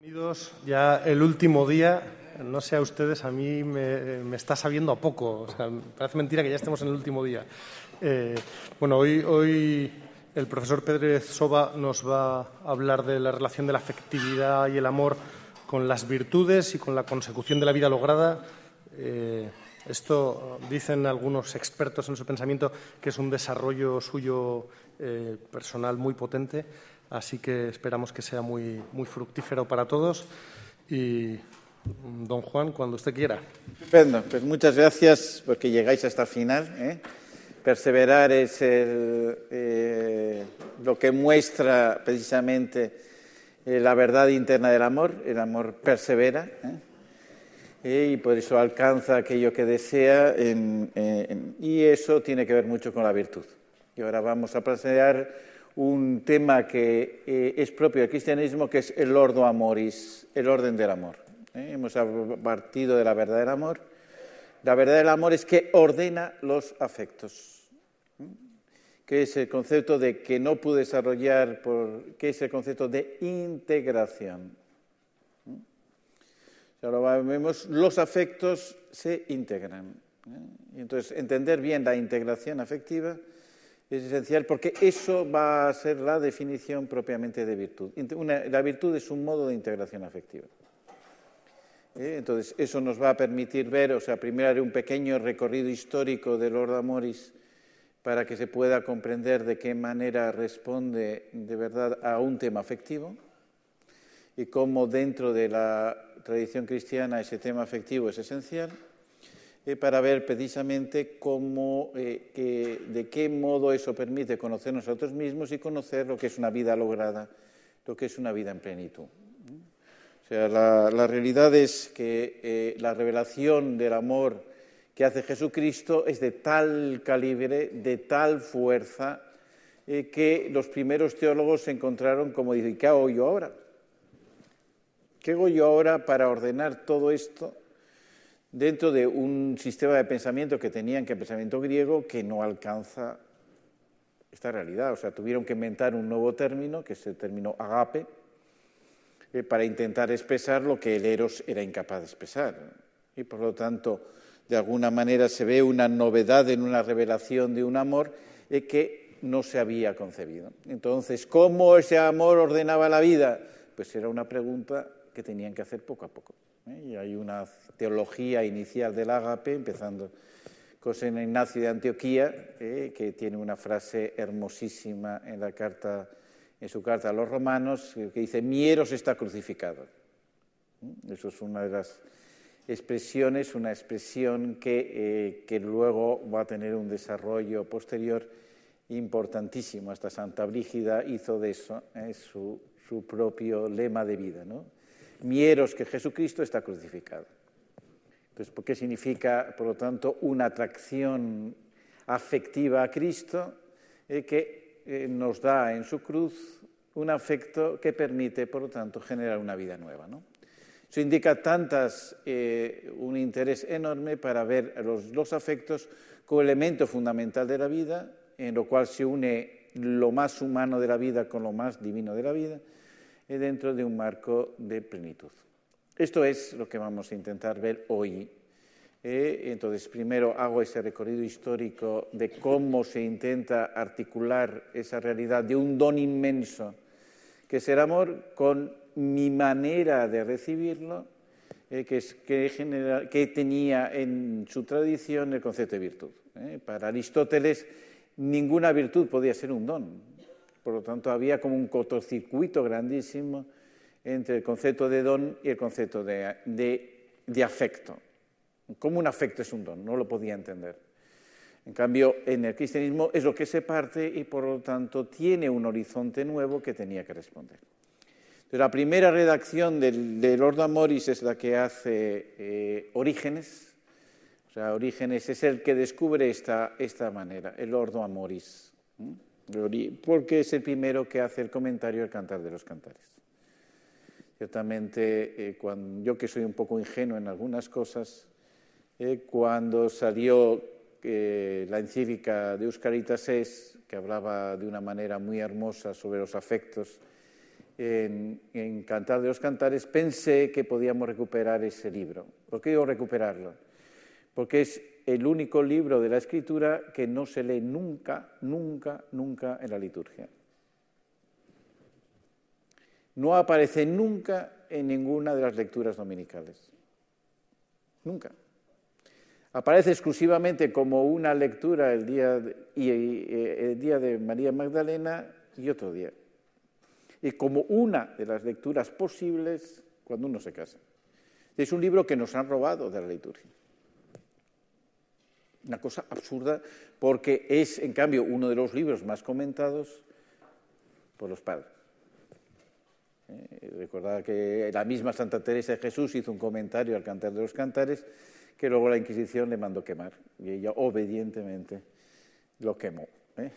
Bienvenidos ya el último día. No sé a ustedes, a mí me, está sabiendo a poco. Parece mentira que ya estemos en el último día. Eh, bueno, hoy, hoy el profesor Pérez Soba nos va a hablar de la relación de la afectividad y el amor con las virtudes y con la consecución de la vida lograda. Eh, esto dicen algunos expertos en su pensamiento que es un desarrollo suyo eh, personal muy potente Así que esperamos que sea muy, fructífero para todos. Y don Juan, cuando usted quiera. Estupendo, pues muchas gracias porque llegáis hasta el final. ¿eh? Perseverar es eh, lo que muestra precisamente eh, la verdad interna del amor. El amor persevera y por eso alcanza aquello que desea y eso tiene que ver mucho con la virtud. Y ahora vamos a perseverar un tema que eh, es propio del cristianismo, que es el ordo amoris, el orden del amor. ¿eh? Hemos partido de la verdad del amor. La verdad del amor es que ordena los afectos, ¿eh? que es el concepto de que no pude desarrollar, por, que es el concepto de integración. Ahora vemos, los afectos se integran. entonces, entender bien la integración afectiva es esencial porque eso va a ser la definición propiamente de virtud. la virtud es un modo de integración afectiva. ¿Eh? Entonces, eso nos va a permitir ver, o sea, primero haré un pequeño recorrido histórico del Lord Amoris para que se pueda comprender de qué manera responde de verdad a un tema afectivo y cómo dentro de la tradición cristiana ese tema afectivo es esencial. Eh, para ver precisamente cómo, eh, de qué modo eso permite conocer nosotros mismos y conocer lo que es una vida lograda, lo que es una vida en plenitud. O sea, la, realidad es que eh, la revelación del amor que hace Jesucristo es de tal calibre, de tal fuerza, que los primeros teólogos se encontraron como dicen, ¿qué hago yo ahora? ¿Qué hago yo ahora para ordenar todo esto dentro de un sistema de pensamiento que tenían, que el pensamiento griego, que no alcanza esta realidad. O sea, tuvieron que inventar un nuevo término, que es el término agape, eh, para intentar expresar lo que el eros era incapaz de expresar. Y por lo tanto, de alguna manera se ve una novedad en una revelación de un amor eh, que no se había concebido. Entonces, ¿cómo ese amor ordenaba la vida? Pues era una pregunta que tenían que hacer poco a poco. ¿Eh? Y hay una teología inicial del ágape, empezando con San Ignacio de Antioquía, ¿eh? que tiene una frase hermosísima en, la carta, en su carta a los romanos, que dice, Mieros está crucificado. ¿eh? Eso es una de las expresiones, una expresión que, que luego va a tener un desarrollo posterior importantísimo. Hasta Santa Brígida hizo de eso su, su propio lema de vida. ¿no? Mieros que Jesucristo está crucificado. Entonces, ¿qué significa, por lo tanto, una atracción afectiva a Cristo eh, que eh, nos da en su cruz un afecto que permite, por lo tanto, generar una vida nueva? ¿no? Eso indica tantas, eh, un interés enorme para ver los, los afectos como elemento fundamental de la vida, en lo cual se une lo más humano de la vida con lo más divino de la vida, dentro de un marco de plenitud. Esto es lo que vamos a intentar ver hoy. Eh, entonces, primero hago ese recorrido histórico de cómo se intenta articular esa realidad de un don inmenso, que es el amor, con mi manera de recibirlo, eh, que, es, que, que, tenía en su tradición el concepto de virtud. Eh. Para Aristóteles, ninguna virtud podía ser un don, por lo tanto, había como un cortocircuito grandísimo entre el concepto de don y el concepto de, afecto. ¿Cómo un afecto es un don? No lo podía entender. En cambio, en el cristianismo es lo que se parte y por lo tanto tiene un horizonte nuevo que tenía que responder. La primera redacción del, del Ordo Amoris es la que hace eh, Orígenes. O sea, Orígenes es el que descubre esta, esta manera, el Ordo Amoris porque es el primero que hace el comentario del Cantar de los Cantares. Ciertamente, eh, cuando, yo que soy un poco ingenuo en algunas cosas, eh, cuando salió eh, la encíclica de Euscaritas es, que hablaba de una manera muy hermosa sobre los afectos, en, en, Cantar de los Cantares, pensé que podíamos recuperar ese libro. ¿Por qué digo recuperarlo? Porque es el único libro de la escritura que no se lee nunca, nunca, nunca en la liturgia. No aparece nunca en ninguna de las lecturas dominicales. Nunca. Aparece exclusivamente como una lectura el día de, y, eh, el día de María Magdalena y otro día. Y como una de las lecturas posibles cuando uno se casa. Es un libro que nos han robado de la liturgia. Una cosa absurda porque es, en cambio, uno de los libros más comentados por los padres. Eh, recordad que la misma Santa Teresa de Jesús hizo un comentario al Cantar de los Cantares que luego la Inquisición le mandó quemar y ella obedientemente lo quemó. ¿eh?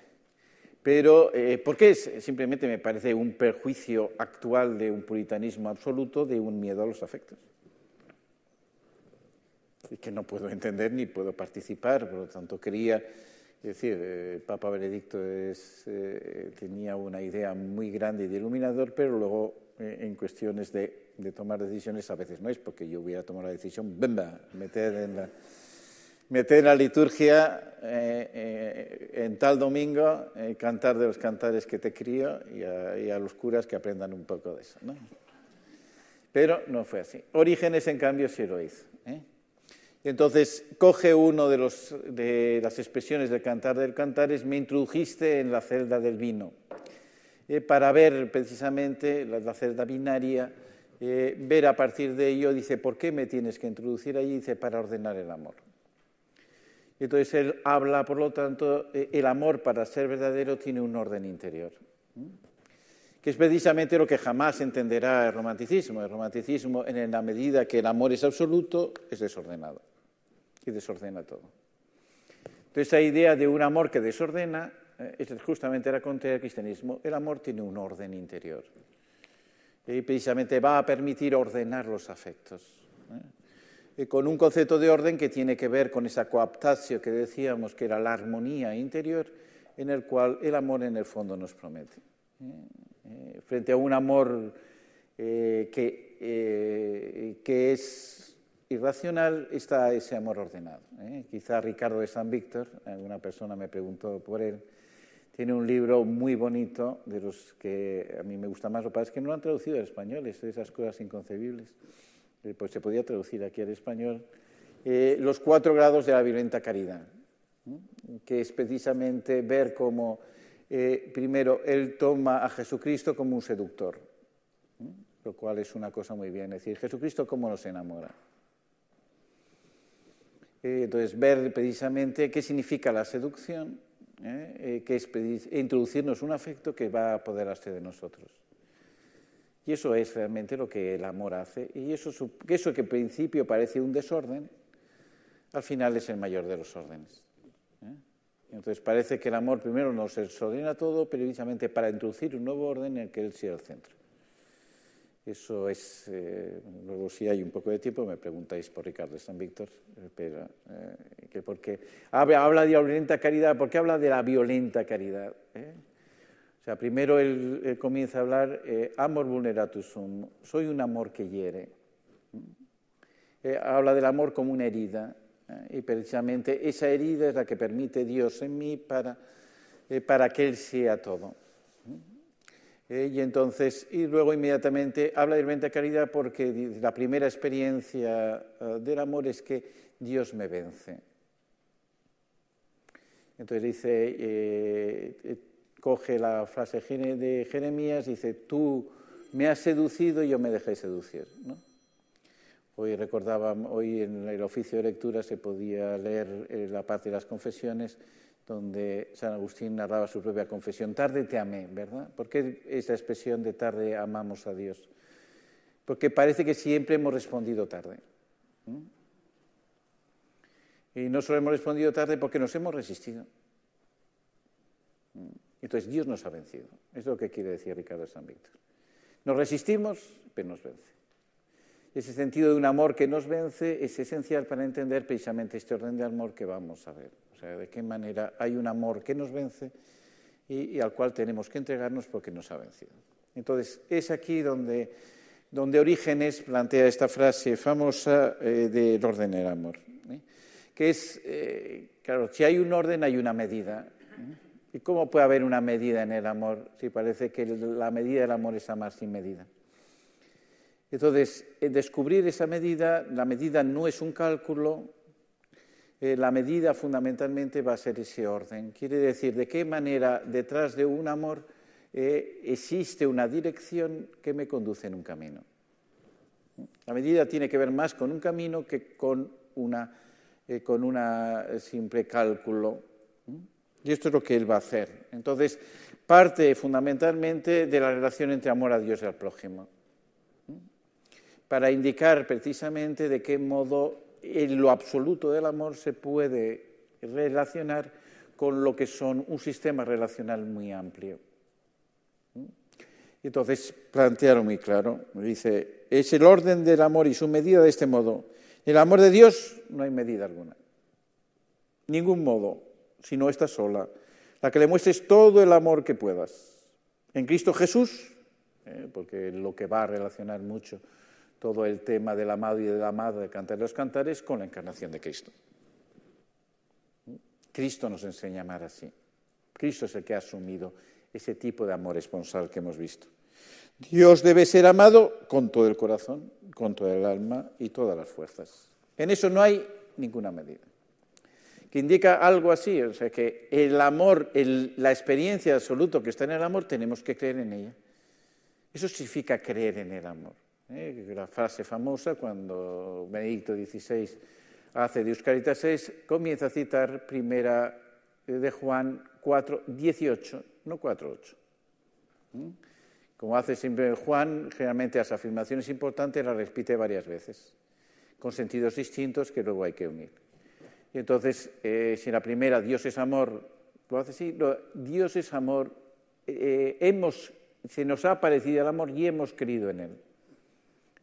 Pero, eh, ¿por qué es? Simplemente me parece un perjuicio actual de un puritanismo absoluto, de un miedo a los afectos. Y que no puedo entender ni puedo participar, por lo tanto quería es decir, el Papa Benedicto es, eh, tenía una idea muy grande y de iluminador, pero luego eh, en cuestiones de, tomar decisiones a veces no es porque yo hubiera tomado la decisión, ¡bamba! meter en la, meter la liturgia eh, eh, en tal domingo eh, cantar de los cantares que te crío y a, y a, los curas que aprendan un poco de eso. ¿no? Pero no fue así. Orígenes, en cambio, sí lo hizo. Entonces, coge uno de, los, de las expresiones del cantar del cantares, me introdujiste en la celda del vino eh, para ver precisamente la, celda binaria, eh, ver a partir de ello, dice, ¿por qué me tienes que introducir allí? Dice, para ordenar el amor. Entonces él habla, por lo tanto, eh, el amor para ser verdadero tiene un orden interior, que es precisamente lo que jamás entenderá el romanticismo. El romanticismo, en la medida que el amor es absoluto, es desordenado y desordena todo. Entonces, esa idea de un amor que desordena eh, es justamente la contraria del cristianismo. El amor tiene un orden interior y precisamente va a permitir ordenar los afectos. ¿eh? Y con un concepto de orden que tiene que ver con esa coaptatio que decíamos que era la armonía interior, en el cual el amor en el fondo nos promete. ¿eh? frente a un amor que, que es irracional está ese amor ordenado. ¿eh? Quizá Ricardo de San Víctor, alguna persona me preguntó por él, tiene un libro muy bonito, de los que a mí me gusta más, lo que pasa es que no lo han traducido al español, esas cosas inconcebibles. Eh, pues se podía traducir aquí al español. Eh, los cuatro grados de la violenta caridad, que es precisamente ver cómo, primero, él toma a Jesucristo como un seductor, lo cual es una cosa muy bien. Es decir, Jesucristo cómo nos enamora. Eh, entonces, ver precisamente qué significa la seducción, ¿eh? Eh, que es introducirnos un afecto que va a apoderarse de nosotros. Y eso es realmente lo que el amor hace. Y eso, eso que en principio parece un desorden, al final es el mayor de los órdenes. Entonces parece que el amor primero nos desordena todo, pero precisamente para introducir un nuevo orden en el que Él sea el centro. Eso es, eh, luego si hay un poco de tiempo me preguntáis por Ricardo San Víctor, eh, pero eh, que porque habla, habla, de violenta caridad, ¿por qué habla de la violenta caridad? ¿Eh? O sea, primero él, él comienza a hablar, amor vulneratus sum, soy un amor que hiere. habla del amor como una herida, y precisamente esa herida es la que permite Dios en mí para, para que Él sea todo. Eh, y entonces, y luego inmediatamente habla de violenta caridad porque la primera experiencia uh, del amor es que Dios me vence. Entonces dice, eh, eh, coge la frase de Jeremías, dice, tú me has seducido y yo me dejé seducir. Hoy recordaba, hoy en el oficio de lectura se podía leer eh, la parte de las confesiones donde San Agustín narraba su propia confesión. Tarde te amé, ¿verdad? ¿Por qué esa expresión de tarde amamos a Dios? Porque parece que siempre hemos respondido tarde. Y no solo hemos respondido tarde porque nos hemos resistido. Entonces Dios nos ha vencido. Es lo que quiere decir Ricardo San Víctor. Nos resistimos, pero nos vence. Ese sentido de un amor que nos vence es esencial para entender precisamente este orden de amor que vamos a ver de qué manera hay un amor que nos vence y, al cual tenemos que entregarnos porque nos ha vencido. Entonces, es aquí donde, donde Orígenes plantea esta frase famosa eh, del orden del amor, ¿eh? que es, eh, claro, si hay un orden hay una medida. ¿Y cómo puede haber una medida en el amor si parece que la medida del amor es amar sin medida? Entonces, descubrir esa medida, la medida no es un cálculo, la medida fundamentalmente va a ser ese orden. Quiere decir, de qué manera detrás de un amor eh, existe una dirección que me conduce en un camino. La medida tiene que ver más con un camino que con una, eh, con una simple cálculo. Y esto es lo que él va a hacer. Entonces, parte fundamentalmente de la relación entre amor a Dios y al prójimo. Para indicar precisamente de qué modo en lo absoluto del amor se puede relacionar con lo que son un sistema relacional muy amplio. Entonces plantearon muy claro, dice, es el orden del amor y su medida de este modo. El amor de Dios no hay medida alguna, ningún modo, sino esta sola, la que le muestres todo el amor que puedas. En Cristo Jesús, eh, porque lo que va a relacionar mucho todo el tema del amado y del amado de cantar los cantares con la encarnación de Cristo. Cristo nos enseña a amar así. Cristo es el que ha asumido ese tipo de amor esponsal que hemos visto. Dios debe ser amado con todo el corazón, con todo el alma y todas las fuerzas. En eso no hay ninguna medida. Que indica algo así, o sea, que el amor, la experiencia absoluta que está en el amor, tenemos que creer en ella. Eso significa creer en el amor. ¿Eh? La frase famosa cuando Benedicto XVI hace de Euscaritas es, comienza a citar primera de Juan 4, 18, no 4, 8. Como hace siempre Juan, generalmente las afirmaciones importantes las repite varias veces, con sentidos distintos que luego hay que unir. Y entonces, eh, si la primera, Dios es amor, lo hace así, Dios es amor, eh, hemos, se nos ha aparecido el amor y hemos creído en él.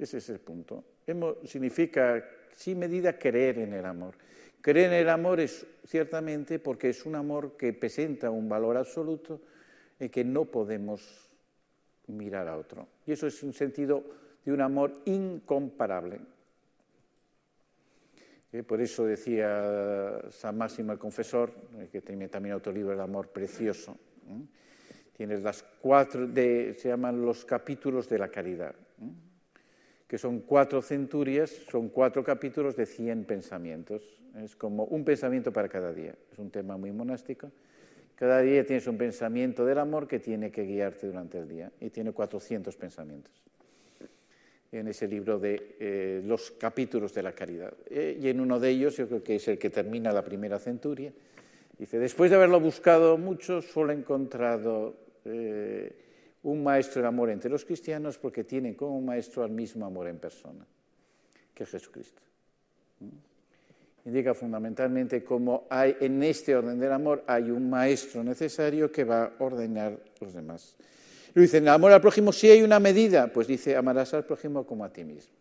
Ese es el punto. Significa, sin medida, creer en el amor. Creer en el amor es ciertamente porque es un amor que presenta un valor absoluto y que no podemos mirar a otro. Y eso es un sentido de un amor incomparable. Eh, por eso decía San Máximo el Confesor, eh, que tiene también otro libro, El amor precioso. Tienes las cuatro, se llaman los capítulos de la caridad, que son cuatro centurias, son cuatro capítulos de cien pensamientos. Es como un pensamiento para cada día. Es un tema muy monástico cada día tienes un pensamiento del amor que tiene que guiarte durante el día y tiene 400 pensamientos en ese libro de eh, los capítulos de la caridad. Eh, y en uno de ellos, yo creo que es el que termina la primera centuria, dice, después de haberlo buscado mucho, solo he encontrado eh, un maestro del amor entre los cristianos porque tienen como maestro al mismo amor en persona, que es Jesucristo. ¿Mm? indica fundamentalmente cómo hay, en este orden del amor hay un maestro necesario que va a ordenar los demás. Y dice, en el amor al prójimo sí hay una medida, pues dice, amarás al prójimo como a ti mismo.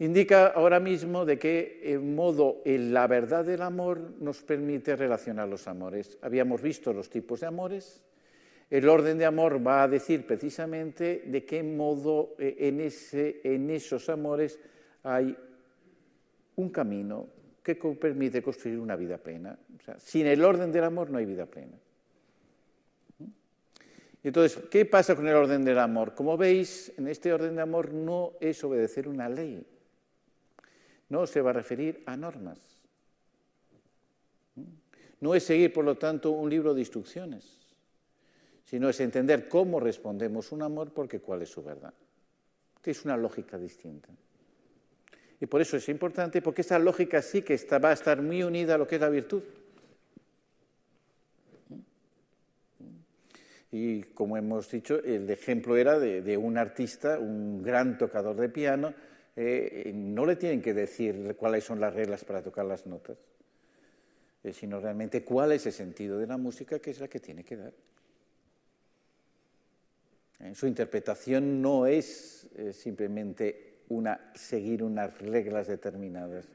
Indica ahora mismo de qué modo la verdad del amor nos permite relacionar los amores. Habíamos visto los tipos de amores. El orden de amor va a decir precisamente de qué modo eh, en, ese, en esos amores hay un camino que permite construir una vida plena. sin el orden del amor no hay vida plena. Entonces, ¿qué pasa con el orden del amor? Como veis, en este orden de amor no es obedecer una ley, no se va a referir a normas. No es seguir, por lo tanto, un libro de instrucciones, sino es entender cómo respondemos un amor porque cuál es su verdad, es una lógica distinta. Y por eso es importante, porque esta lógica sí que va a estar muy unida a lo que es la virtud. Y como hemos dicho, el ejemplo era de, un artista, un gran tocador de piano, eh, no le tienen que decir cuáles son las reglas para tocar las notas, eh, sino realmente cuál es el sentido de la música que es la que tiene que dar. Eh, su interpretación no es simplemente seguir unas reglas determinadas,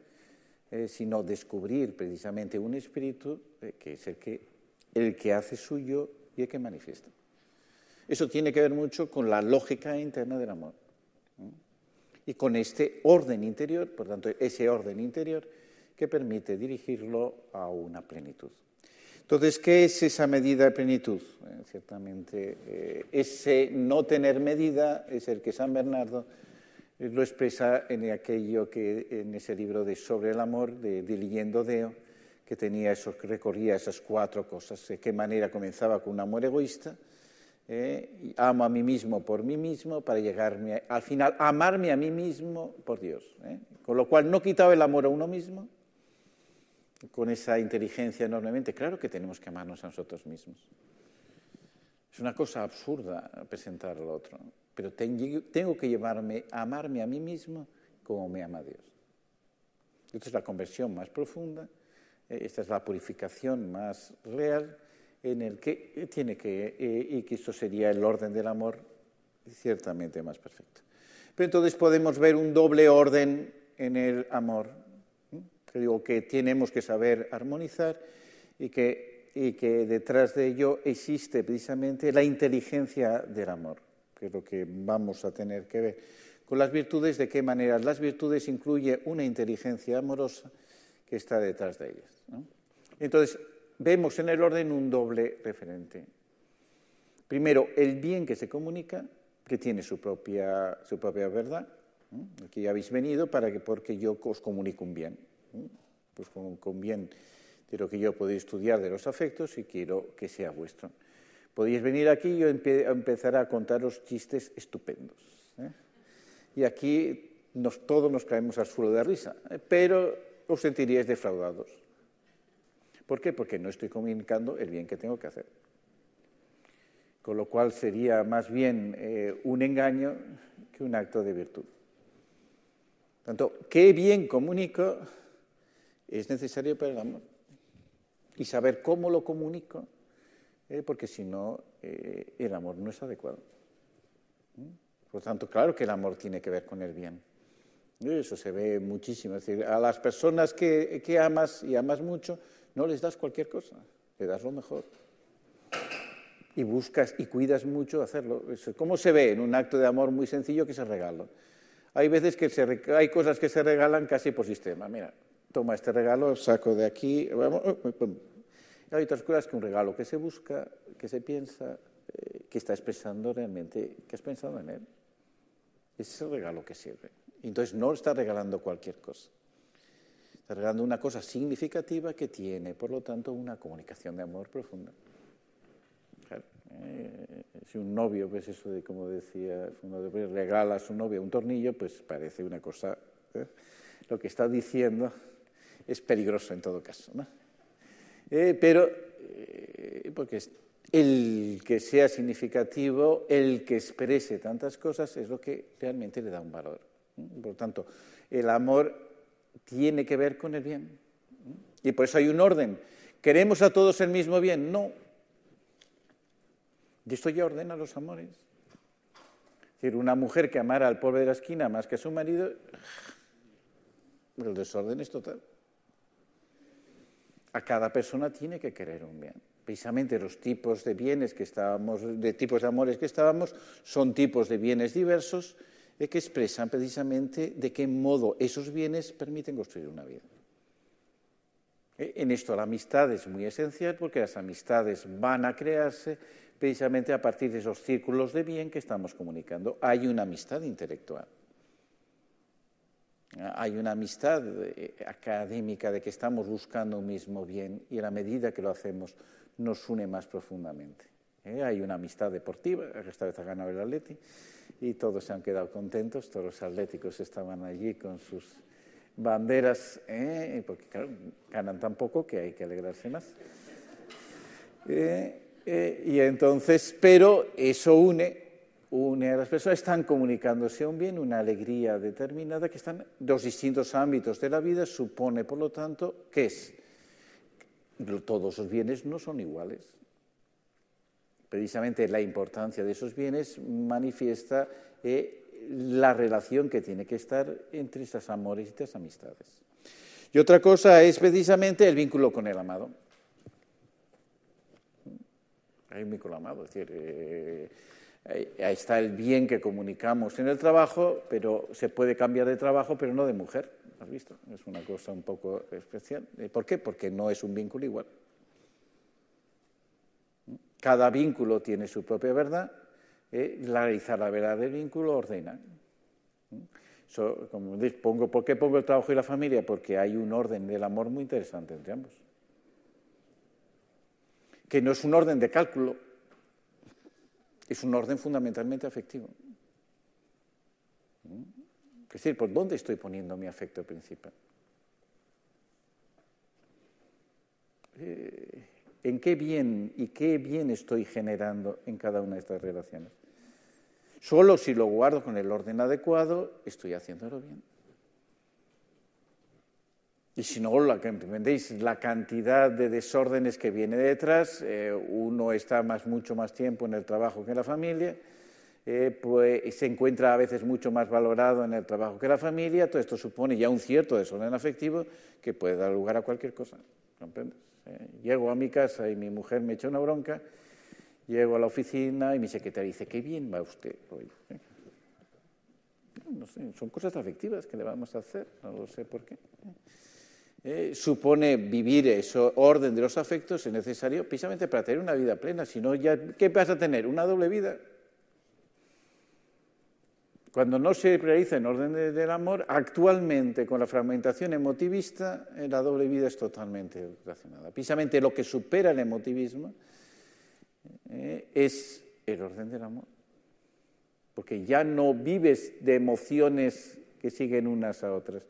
eh, sino descubrir precisamente un espíritu eh, que es el que, el que hace suyo y el que manifiesta. Eso tiene que ver mucho con la lógica interna del amor. Y con este orden interior, por tanto, ese orden interior que permite dirigirlo a una plenitud. Entonces, ¿qué es esa medida de plenitud? Eh, ciertamente, eh, ese no tener medida es el que San Bernardo lo expresa en aquello que en ese libro de Sobre el amor de, de Deo, que tenía eso, que recorría esas cuatro cosas. De qué manera comenzaba con un amor egoísta, eh, amo a mí mismo por mí mismo para llegarme al final amarme a mí mismo por Dios. Eh. Con lo cual no quitaba el amor a uno mismo, con esa inteligencia enormemente. Claro que tenemos que amarnos a nosotros mismos. Es una cosa absurda presentar al otro, pero tengo que llevarme a amarme a mí mismo como me ama Dios. Esta es la conversión más profunda, eh, esta es la purificación más real en el que tiene que, eh, y que esto sería el orden del amor ciertamente más perfecto. Pero entonces podemos ver un doble orden en el amor, que digo que tenemos que saber armonizar y que, y que detrás de ello existe precisamente la inteligencia del amor, que es lo que vamos a tener que ver. Con las virtudes, ¿de qué manera? Las virtudes incluye una inteligencia amorosa que está detrás de ellas. Entonces, vemos en el orden un doble referente. Primero, el bien que se comunica, que tiene su propia, su propia verdad. Aquí habéis venido para que, porque yo os comunico un bien. Pues con, con bien de lo que yo podéis estudiar de los afectos y quiero que sea vuestro. Podéis venir aquí y yo empezaré a contaros chistes estupendos. ¿eh? Y aquí todos nos caemos al suelo de risa, ¿eh? pero os sentiríais defraudados. ¿Por qué? Porque no estoy comunicando el bien que tengo que hacer. Con lo cual sería más bien eh, un engaño que un acto de virtud. Tanto, qué bien comunico es necesario para el amor. Y saber cómo lo comunico, eh, porque si no, eh, el amor no es adecuado. ¿Mm? Por lo tanto, claro que el amor tiene que ver con el bien. Eso se ve muchísimo. Es decir, a las personas que, que amas y amas mucho, no les das cualquier cosa, le das lo mejor. Y buscas y cuidas mucho hacerlo. ¿Cómo se ve en un acto de amor muy sencillo que se regalo? Hay veces que hay cosas que se regalan casi por sistema. Mira, toma este regalo, saco de aquí. Hay otras cosas que un regalo que se busca, que se piensa, eh, que está expresando realmente que has pensado en él. Ese es el regalo que sirve. Entonces no está regalando cualquier cosa. Está regalando una cosa significativa que tiene, por lo tanto, una comunicación de amor profunda. Eh, si un novio, pues eso de como decía, uno regala a su novia un tornillo, pues parece una cosa. ¿eh? Lo que está diciendo es peligroso en todo caso. ¿no? Eh, pero, porque el que sea significativo, el que exprese tantas cosas, es lo que realmente le da un valor. Por lo tanto, el amor tiene que ver con el bien. Y por eso hay un orden. ¿Queremos a todos el mismo bien? No. Y esto ya ordena los amores. Es decir, una mujer que amara al pobre de la esquina más que a su marido, el desorden es total. A cada persona tiene que querer un bien. Precisamente los tipos de bienes que estábamos, de tipos de amores que estábamos, son tipos de bienes diversos que expresan precisamente de qué modo esos bienes permiten construir una vida. Eh, en esto la amistad es muy esencial porque las amistades van a crearse precisamente a partir de esos círculos de bien que estamos comunicando. Hay una amistad intelectual. Hay una amistad eh, académica de que estamos buscando un mismo bien y a la medida que lo hacemos nos une más profundamente. Eh, hay una amistad deportiva, esta vez ha ganado el Atleti, y todos se han quedado contentos, todos los atléticos estaban allí con sus banderas, ¿eh? porque claro, ganan tan poco que hay que alegrarse más. Eh, eh, y entonces, pero eso une, une a las personas, están comunicándose un bien, una alegría determinada, que están dos distintos ámbitos de la vida, supone, por lo tanto, que es, todos los bienes no son iguales precisamente la importancia de esos bienes manifiesta eh, la relación que tiene que estar entre esas amores y estas amistades. Y otra cosa es precisamente el vínculo con el amado. Hay un vínculo amado, es decir, eh, Ahí está el bien que comunicamos en el trabajo, pero se puede cambiar de trabajo, pero no de mujer. ¿Has visto? Es una cosa un poco especial. ¿Por qué? Porque no es un vínculo igual. Cada vínculo tiene su propia verdad. Eh, realizar la verdad del vínculo ordena. como pongo, ¿Por qué pongo el trabajo y la familia? Porque hay un orden del amor muy interesante entre ambos. Que no es un orden de cálculo, es un orden fundamentalmente afectivo. Es decir, ¿por dónde estoy poniendo mi afecto principal? Eh, ¿En qué bien y qué bien estoy generando en cada una de estas relaciones? Solo si lo guardo con el orden adecuado, estoy haciéndolo bien. Y si no, la, ¿entendéis? la cantidad de desórdenes que viene detrás, eh, uno está más, mucho más tiempo en el trabajo que en la familia, eh, pues, se encuentra a veces mucho más valorado en el trabajo que la familia, todo esto supone ya un cierto desorden afectivo que puede dar lugar a cualquier cosa. Eh, llego a mi casa y mi mujer me echa una bronca, llego a la oficina y mi secretaria dice, qué bien va usted hoy. No sé, son cosas afectivas que le vamos a hacer, no lo sé por qué. Eh, supone vivir ese orden de los afectos es necesario precisamente para tener una vida plena. Si no, ya, ¿qué vas a tener? Una doble vida. Cuando no se realiza en orden del amor, actualmente con la fragmentación emotivista, eh, la doble vida es totalmente relacionada. Precisamente lo que supera el emotivismo eh, es el orden del amor. Porque ya no vives de emociones que siguen unas a otras,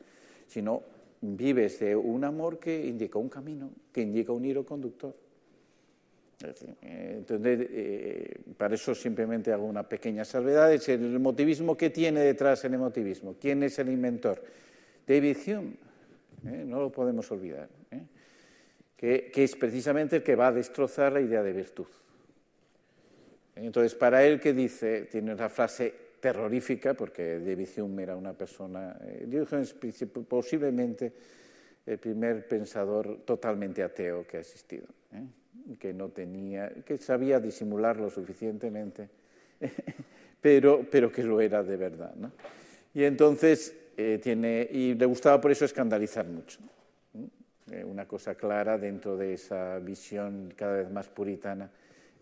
sino vives de un amor que indica un camino, que indica un hilo conductor. Eh, entonces, eh, para eso simplemente hago una pequeña salvedad. Es el emotivismo que tiene detrás el emotivismo. ¿Quién es el inventor? David Hume, ¿eh? no lo podemos olvidar, que, que, es precisamente el que va a destrozar la idea de virtud. Entonces, para él, que dice? Tiene una frase terrorífica, porque David Hume era una persona, eh, es posiblemente el primer pensador totalmente ateo que ha existido, ¿eh? que no tenía, que sabía disimular lo suficientemente, pero, pero que lo era de verdad. ¿no? Y entonces eh, tiene, y le gustaba por eso escandalizar mucho. una cosa clara dentro de esa visión cada vez más puritana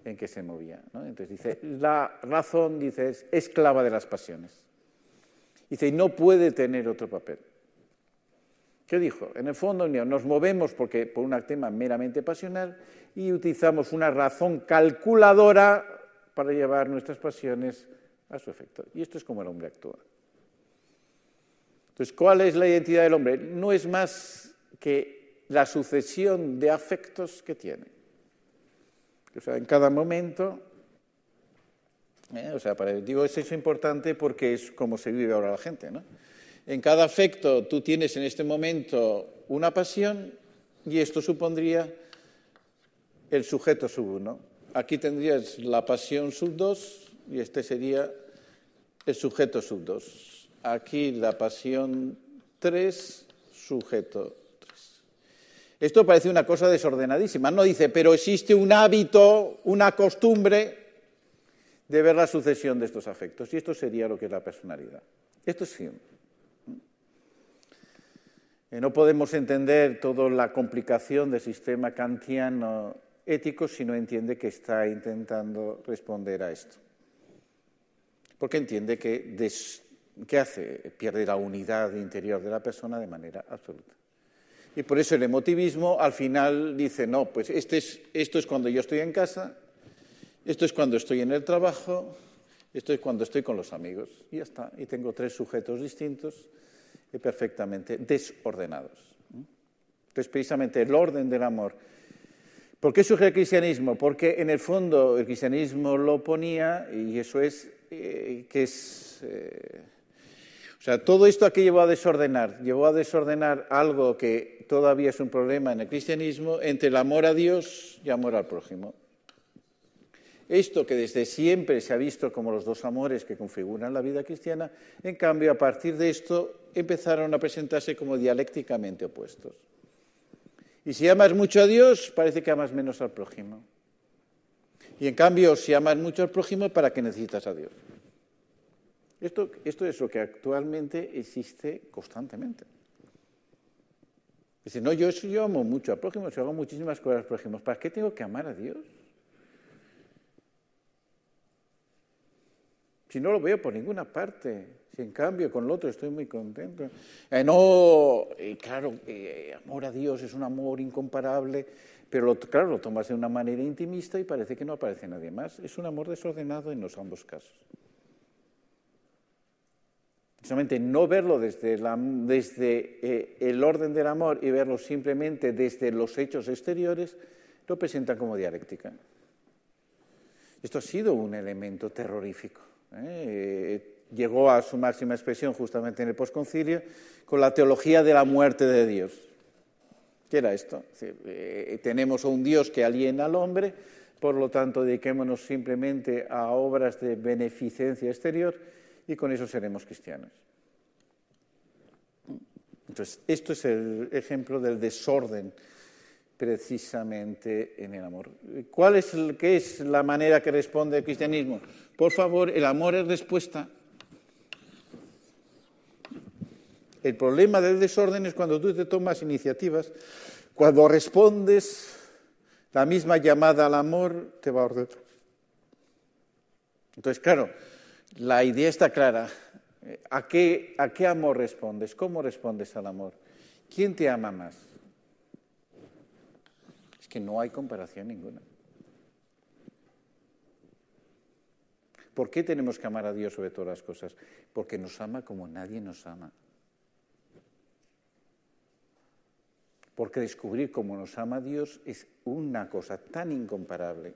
en que se movía. Entonces dice, la razón, dice, es esclava de las pasiones. Dice, y no puede tener otro papel. ¿Qué dijo? En el fondo nos movemos porque, por un tema meramente pasional y utilizamos una razón calculadora para llevar nuestras pasiones a su efecto. Y esto es como el hombre actúa. Entonces, ¿cuál es la identidad del hombre? No es más que la sucesión de afectos que tiene. O sea, en cada momento, ¿eh? o sea, digo eso es importante porque es como se vive ahora la gente, ¿no? En cada afecto tú tienes en este momento una pasión y esto supondría el sujeto sub uno. Aquí tendrías la pasión sub dos y este sería el sujeto sub dos. Aquí la pasión tres, sujeto esto parece una cosa desordenadísima. No dice, pero existe un hábito, una costumbre de ver la sucesión de estos afectos. Y esto sería lo que es la personalidad. Esto es Hume. Eh, no podemos entender toda la complicación del sistema kantiano ético si no entiende que está intentando responder a esto. Porque entiende que, ¿qué hace? Pierde la unidad interior de la persona de manera absoluta. Y por eso el emotivismo al final dice, no, pues este es, esto es cuando yo estoy en casa, esto es cuando estoy en el trabajo, esto es cuando estoy con los amigos. Y ya está. Y tengo tres sujetos distintos y perfectamente desordenados. Entonces, precisamente el orden del amor. ¿Por qué surge el cristianismo? Porque en el fondo el cristianismo lo ponía, y eso es eh, que es... Eh, o sea, todo esto aquí llevó a desordenar, llevó a desordenar algo que todavía es un problema en el cristianismo entre el amor a Dios y amor al prójimo. Esto que desde siempre se ha visto como los dos amores que configuran la vida cristiana, en cambio, a partir de esto empezaron a presentarse como dialécticamente opuestos. Y si amas mucho a Dios, parece que amas menos al prójimo. Y en cambio, si amas mucho al prójimo, ¿para qué necesitas a Dios? Esto, esto es lo que actualmente existe constantemente. Dice, no, yo, yo amo mucho al prójimo, yo hago muchísimas cosas al prójimo. ¿Para qué tengo que amar a Dios? Si no lo veo por ninguna parte. Si en cambio con el otro estoy muy contento. Eh, no, claro, eh, amor a Dios es un amor incomparable, pero claro, lo tomas de una manera intimista y parece que no aparece nadie más. Es un amor desordenado en los ambos casos. Precisamente no verlo desde, eh, el orden del amor y verlo simplemente desde los hechos exteriores, lo presenta como dialéctica. Esto ha sido un elemento terrorífico. ¿eh? Llegó a su máxima expresión justamente en el posconcilio con la teología de la muerte de Dios. ¿Qué era esto? Eh, tenemos un Dios que aliena al hombre, por lo tanto dediquémonos simplemente a obras de beneficencia exterior y con eso seremos cristianos. Entonces, esto es el ejemplo del desorden precisamente en el amor. ¿Cuál es, ¿Qué es la manera que responde el cristianismo? Por favor, el amor es respuesta. El problema del desorden es cuando tú te tomas iniciativas, cuando respondes la misma llamada al amor, te va a ordenar. Entonces, claro, la idea está clara. ¿A qué, ¿A qué amor respondes? ¿Cómo respondes al amor? ¿Quién te ama más? Es que no hay comparación ninguna. ¿Por qué tenemos que amar a Dios sobre todas las cosas? Porque nos ama como nadie nos ama. Porque descubrir cómo nos ama Dios es una cosa tan incomparable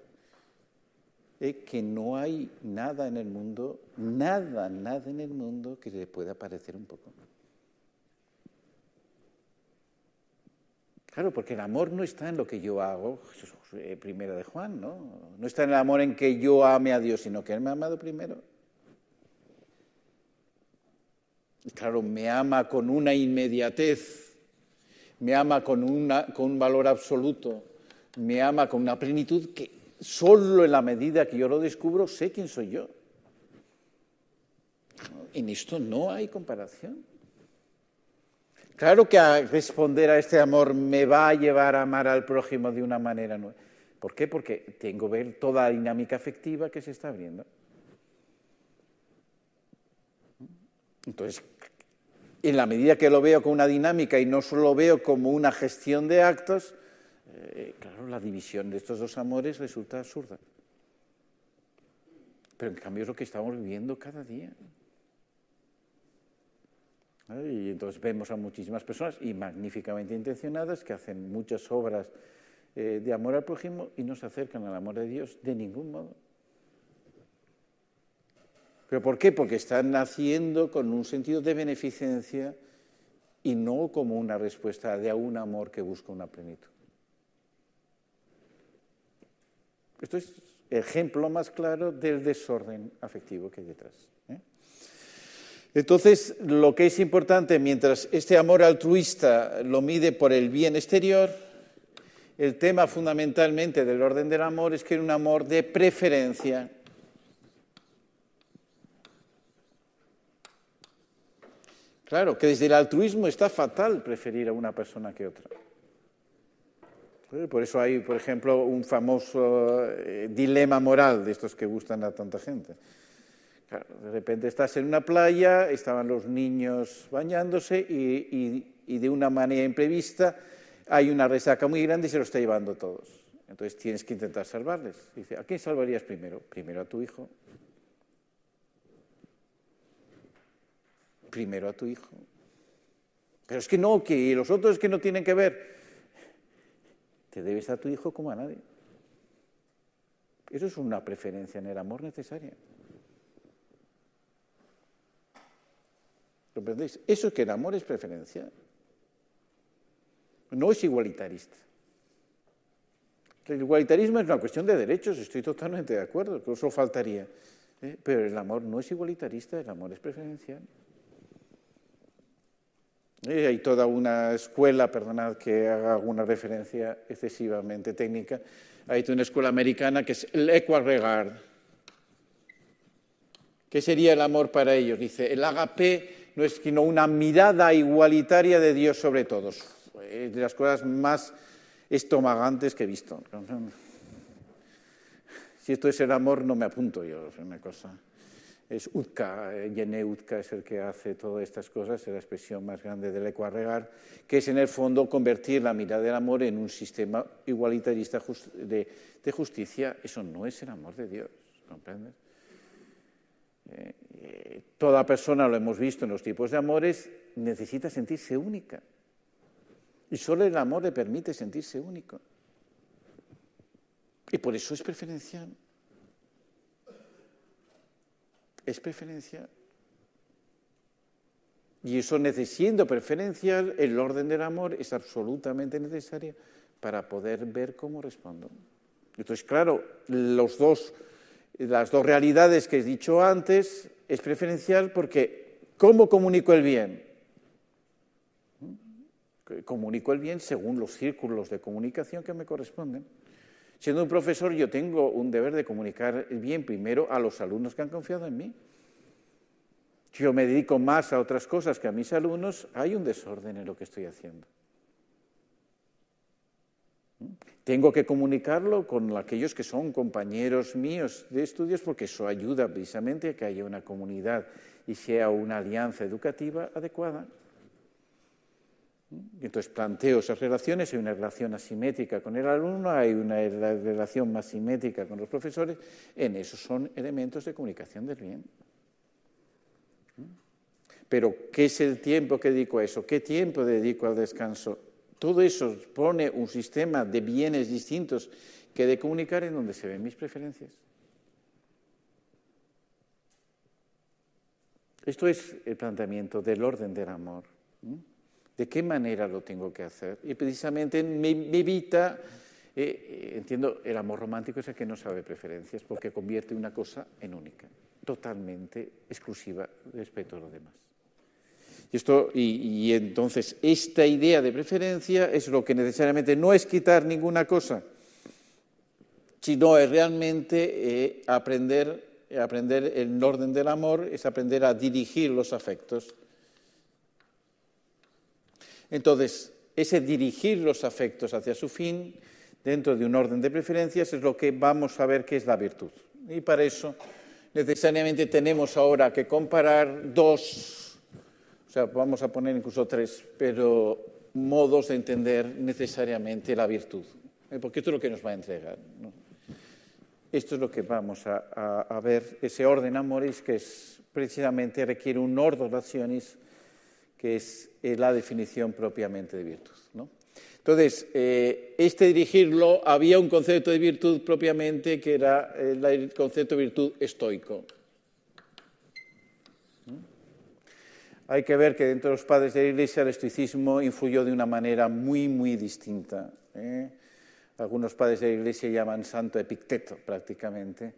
es que no hay nada en el mundo, nada, nada en el mundo que le pueda parecer un poco. Claro, porque el amor no está en lo que yo hago, eh, primero de Juan, ¿no? No está en el amor en que yo ame a Dios, sino que Él me ha amado primero. claro, me ama con una inmediatez, me ama con, una, con un valor absoluto, me ama con una plenitud que solo en la medida que yo lo descubro sé quién soy yo. En esto no hay comparación. Claro que responder a este amor me va a llevar a amar al prójimo de una manera nueva. ¿Por qué? Porque tengo que ver toda la dinámica afectiva que se está abriendo. Entonces, en la medida que lo veo con una dinámica y no solo lo veo como una gestión de actos, eh, claro, la división de estos dos amores resulta absurda. Pero en cambio es lo que estamos viviendo cada día. Y entonces vemos a muchísimas personas, y magníficamente intencionadas, que hacen muchas obras eh, de amor al prójimo y no se acercan al amor de Dios de ningún modo. ¿Pero por qué? Porque están naciendo con un sentido de beneficencia y no como una respuesta de un amor que busca una plenitud. Esto es ejemplo más claro del desorden afectivo que hay detrás. ¿eh? Entonces, lo que es importante, mientras este amor altruista lo mide por el bien exterior, el tema fundamentalmente del orden del amor es que es un amor de preferencia. Claro, que desde el altruismo está fatal preferir a una persona que otra. Por eso hay, por ejemplo, un famoso eh, dilema moral de estos que gustan a tanta gente. de repente estás en una playa, estaban los niños bañándose y, de una manera imprevista hay una resaca muy grande y se lo está llevando todos. Entonces tienes que intentar salvarles. Dice, ¿a quién salvarías primero? Primero a tu hijo. Primero a tu hijo. Pero es que no, que los otros es que no tienen que ver. Te debes a tu hijo como a nadie. Eso es una preferencia en el amor necesaria. ¿Comprendéis? Eso es que el amor es preferencia. No es igualitarista. El igualitarismo es una cuestión de derechos, estoy totalmente de acuerdo, que eso faltaría. ¿eh? Pero el amor no es igualitarista, el amor es preferencial. Eh, hay toda una escuela, perdonad que haga alguna referencia excesivamente técnica, hay toda una escuela americana que es el regard. ¿Qué sería el amor para ellos? Dice, el agape no es sino una mirada igualitaria de Dios sobre todos. Es de las cosas más estomagantes que he visto. Si esto es el amor, no me apunto yo, es una cosa es Utka, Yene eh, Utka es el que hace todas estas cosas, es la expresión más grande del ecuarregar, que es en el fondo convertir la mirada del amor en un sistema igualitarista de, justicia. Eso no es el amor de Dios, ¿comprendes? Eh, eh, toda persona, lo hemos visto en los tipos de amores, necesita sentirse única. Y solo el amor le permite sentirse único. Y por eso es preferencial es preferencial. Y eso necesitando preferencial, el orden del amor es absolutamente necesario para poder ver cómo respondo. Entonces, claro, los dos, las dos realidades que he dicho antes es preferencial porque ¿cómo comunico el bien? Comunico el bien según los círculos de comunicación que me corresponden. Siendo un profesor, yo tengo un deber de comunicar bien primero a los alumnos que han confiado en mí. Si yo me dedico más a otras cosas que a mis alumnos, hay un desorden en lo que estoy haciendo. Tengo que comunicarlo con aquellos que son compañeros míos de estudios porque eso ayuda precisamente a que haya una comunidad y sea una alianza educativa adecuada. Entonces planteo esas relaciones, hay una relación asimétrica con el alumno, hay una relación más simétrica con los profesores, en esos son elementos de comunicación del bien. Pero, ¿qué es el tiempo que dedico a eso? ¿Qué tiempo dedico al descanso? Todo eso pone un sistema de bienes distintos que de comunicar en donde se ven mis preferencias. Esto es el planteamiento del orden del amor. ¿De qué manera lo tengo que hacer? Y precisamente me, evita, eh, entiendo, el amor romántico es el que no sabe preferencias porque convierte una cosa en única, totalmente exclusiva respecto a lo demás. Y, esto, y, entonces esta idea de preferencia es lo que necesariamente no es quitar ninguna cosa, sino es realmente eh, aprender, aprender el orden del amor, es aprender a dirigir los afectos entonces, ese dirigir los afectos hacia su fin, dentro de un orden de preferencias, es lo que vamos a ver que es la virtud. Y para eso necesariamente tenemos ahora que comparar dos, o sea, vamos a poner incluso tres, pero modos de entender necesariamente la virtud, ¿eh? porque esto es lo que nos va a entregar. Esto es lo que vamos a, ver, ese orden amoris que es, precisamente requiere un orden racionis que es eh, la definición propiamente de virtud. Entonces, eh, este dirigirlo, había un concepto de virtud propiamente que era eh, el concepto de virtud estoico. Hay que ver que dentro de los padres de la Iglesia el estoicismo influyó de una manera muy, muy distinta. Algunos padres de la Iglesia llaman santo epicteto prácticamente,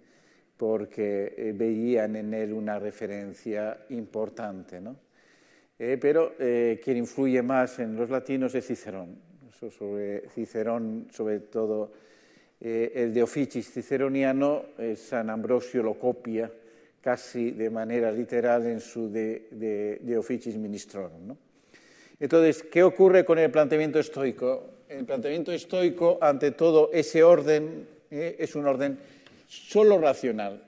porque veían en él una referencia importante. ¿no? Eh, pero eh, quien influye más en los latinos es Cicerón. sobre Cicerón, sobre todo eh, el de Officis ciceroniano, San Ambrosio lo copia casi de manera literal en su De, de, de Ministrorum. Entonces, ¿qué ocurre con el planteamiento estoico? El planteamiento estoico, ante todo, ese orden es un orden solo racional,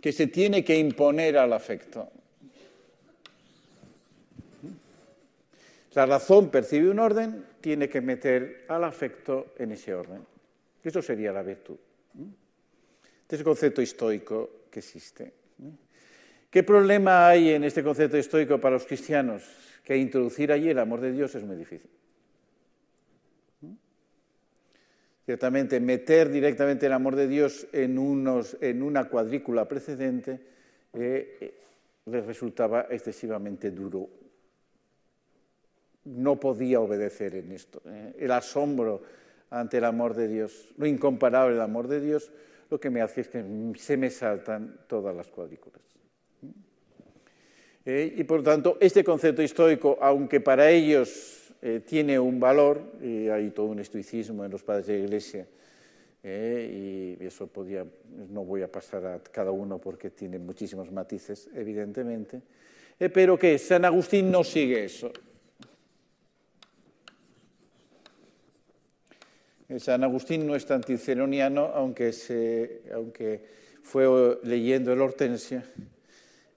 que se tiene que imponer al afecto. La razón percibe un orden, tiene que meter al afecto en ese orden. Eso sería la virtud. Este es el concepto estoico que existe. ¿Qué problema hay en este concepto estoico para los cristianos? Que introducir allí el amor de Dios es muy difícil. Ciertamente, meter directamente el amor de Dios en, una cuadrícula precedente eh, eh, les resultaba excesivamente duro no podía obedecer en esto. ¿eh? El asombro ante el amor de Dios, lo incomparable del amor de Dios, lo que me hace es que se me saltan todas las cuadrículas. Eh, y por lo tanto, este concepto estoico, aunque para ellos eh, tiene un valor, y hay todo un estoicismo en los padres de la Iglesia, y eso no voy a pasar a cada uno porque tiene muchísimos matices, evidentemente, pero que San Agustín no sigue eso. San Agustín no es tan ciceroniano, aunque, fue leyendo el Hortensia,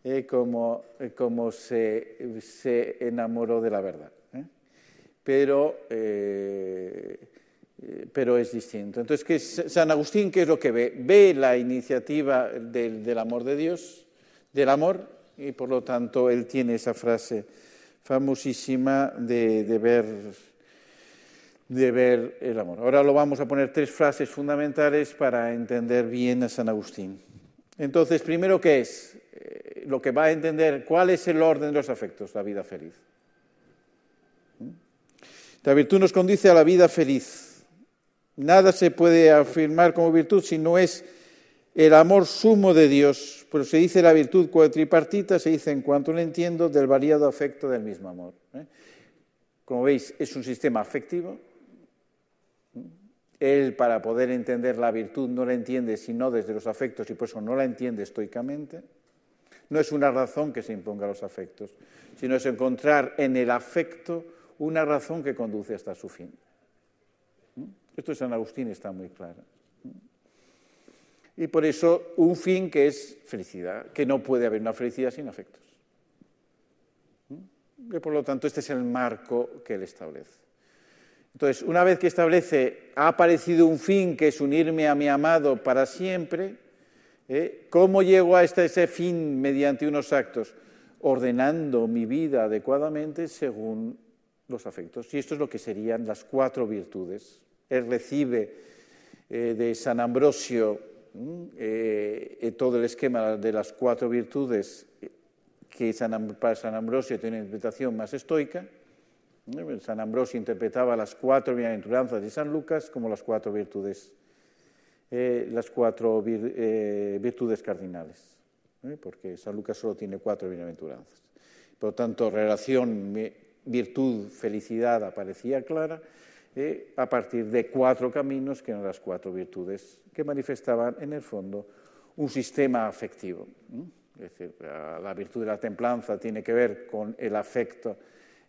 eh, como, eh, se, enamoró de la verdad. ¿eh? Pero, es distinto. Entonces, ¿qué San Agustín, ¿qué es lo que ve? Ve la iniciativa del, del amor de Dios, del amor, y por lo tanto él tiene esa frase famosísima de, de ver de ver el amor. Ahora lo vamos a poner tres frases fundamentales para entender bien a San Agustín. Entonces, primero, ¿qué es? Eh, lo que va a entender, ¿cuál es el orden de los afectos? La vida feliz. ¿Mm? La virtud nos conduce a la vida feliz. Nada se puede afirmar como virtud si no es el amor sumo de Dios. Pero se dice la virtud cuatripartita, se dice en cuanto lo entiendo, del variado afecto del mismo amor. ¿eh? Como veis, es un sistema afectivo, él, para poder entender la virtud, no la entiende sino desde los afectos y por eso no la entiende estoicamente. No es una razón que se imponga a los afectos, sino es encontrar en el afecto una razón que conduce hasta su fin. ¿Mm? Esto San Agustín está muy claro. ¿Mm? Y por eso un fin que es felicidad, que no puede haber una felicidad sin afectos. ¿Mm? Y por lo tanto, este es el marco que él establece. Entonces, una vez que establece, ha aparecido un fin que es unirme a mi amado para siempre, ¿eh? ¿cómo llego a este, ese fin mediante unos actos? Ordenando mi vida adecuadamente según los afectos. Y esto es lo que serían las cuatro virtudes. Él recibe eh, de San Ambrosio eh, todo el esquema de las cuatro virtudes que para San Ambrosio tiene una interpretación más estoica San Ambrosio interpretaba las cuatro bienaventuranzas de San Lucas como las cuatro virtudes, eh, las cuatro eh, virtudes cardinales, ¿eh? porque San Lucas solo tiene cuatro bienaventuranzas. Por lo tanto, relación virtud, felicidad aparecía clara a partir de cuatro caminos que eran las cuatro virtudes que manifestaban en el fondo un sistema afectivo. Es decir, la virtud de la templanza tiene que ver con el afecto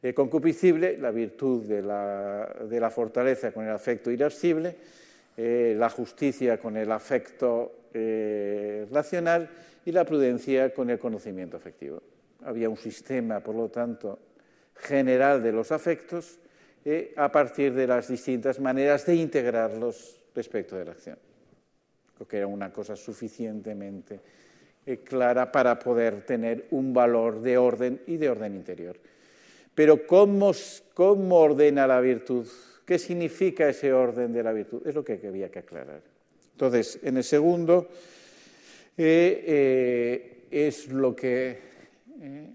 eh, concupiscible, la virtud de la, fortaleza con el afecto irascible, eh, la justicia con el afecto eh, racional y la prudencia con el conocimiento afectivo. Había un sistema, por lo tanto, general de los afectos a partir de las distintas maneras de integrarlos respecto de la acción. Creo que era una cosa suficientemente clara para poder tener un valor de orden y de orden interior. Pero ¿cómo, ordena la virtud? ¿Qué significa ese orden de la virtud? Es lo que había que aclarar. Entonces, en el segundo eh, eh, es lo que... Eh,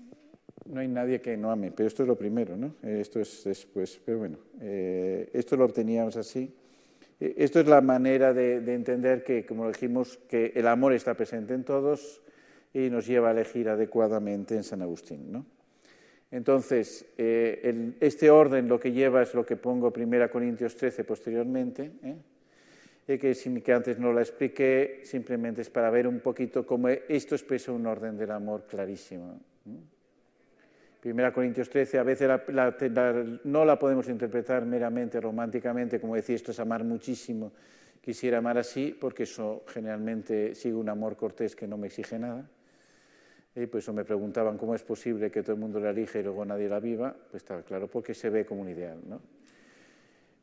no hay nadie que no ame, pero esto es lo primero, ¿no? Esto es después, pero bueno, esto lo obteníamos así. Esto es la manera de, de, entender que, como dijimos, que el amor está presente en todos y nos lleva a elegir adecuadamente en San Agustín, ¿no? Entonces, eh, este orden lo que lleva es lo que pongo 1 Corintios 13 posteriormente, ¿eh? que, que, antes no la expliqué, simplemente es para ver un poquito cómo esto expresa un orden del amor clarísimo. 1 Corintios 13, a veces no la podemos interpretar meramente románticamente, como decir, esto es amar muchísimo, quisiera amar así, porque eso generalmente sigue un amor cortés que no me exige nada. Y pues me preguntaban cómo es posible que todo el mundo la elige y luego nadie la viva, pues está claro, porque se ve como un ideal. ¿no?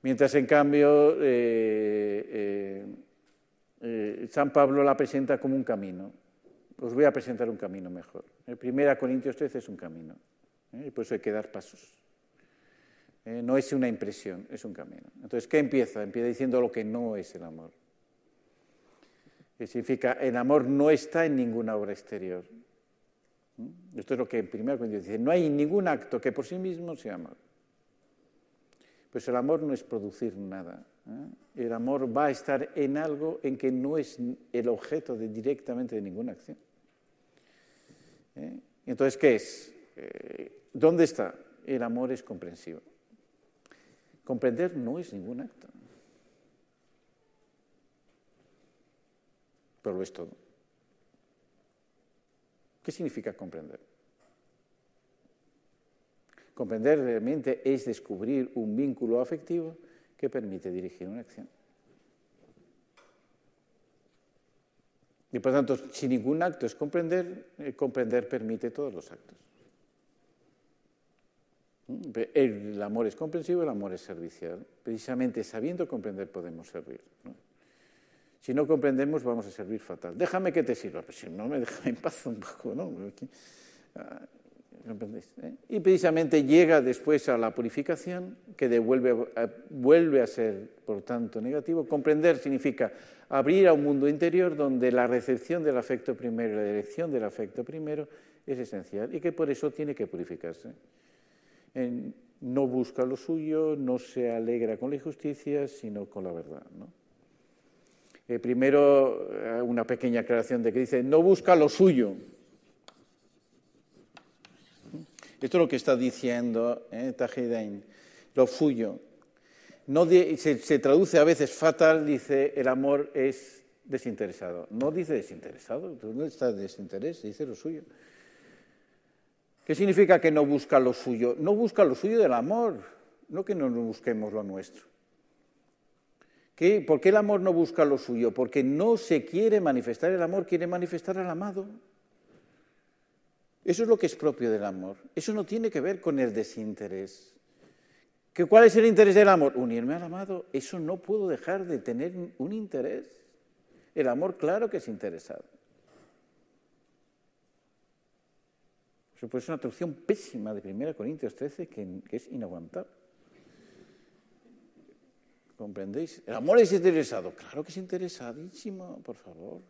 Mientras, en cambio, eh, eh, eh, San Pablo la presenta como un camino. Os voy a presentar un camino mejor. El primera Corintios 13 es un camino, y por eso hay que dar pasos. no es una impresión, es un camino. Entonces, ¿qué empieza? Empieza diciendo lo que no es el amor. Que significa, el amor no está en ninguna obra exterior. Esto es lo que en 1 Corintios dice, no hay ningún acto que por sí mismo sea amor. Pues el amor no es producir nada. ¿eh? El amor va a estar en algo en que no es el objeto directamente de ninguna acción. ¿eh? Entonces, ¿qué es? Eh, ¿Dónde está? El amor es comprensivo. Comprender no es ningún acto. Pero lo es todo. ¿Qué significa comprender? Comprender realmente es descubrir un vínculo afectivo que permite dirigir una acción. Y por tanto, si ningún acto es comprender, eh, comprender permite todos los actos. El amor es comprensivo, el amor es servicial. Precisamente sabiendo comprender podemos servir. Si no comprendemos, vamos a servir fatal. Déjame que te sirva, pero si no me deja en paz un poco, ¿no? Ah, ¿Eh? Y precisamente llega después a la purificación, que devuelve, vuelve a ser, por tanto, negativo. Comprender significa abrir a un mundo interior donde la recepción del afecto primero la dirección del afecto primero es esencial y que por eso tiene que purificarse. no busca lo suyo, no se alegra con la injusticia, sino con la verdad. Eh, primero, eh, una pequeña aclaración de que dice, no busca lo suyo, esto es lo que está diciendo eh, lo suyo. No se, traduce a veces fatal, dice el amor es desinteresado. No dice desinteresado, ¿dónde está desinterés? Dice lo suyo. ¿Qué significa que no busca lo suyo? No busca lo suyo del amor, no que no busquemos lo nuestro. ¿Por qué el amor no busca lo suyo? Porque no se quiere manifestar el amor, quiere manifestar al amado. Eso es lo que es propio del amor. Eso no tiene que ver con el desinterés. ¿Que ¿Cuál es el interés del amor? Unirme al amado. Eso no puedo dejar de tener un interés. El amor, claro que es interesado. Eso ser una traducción pésima de 1 Corintios 13 que, que es inaguantable. ¿Comprendéis? El amor es interesado. Claro que es interesadísimo, por favor.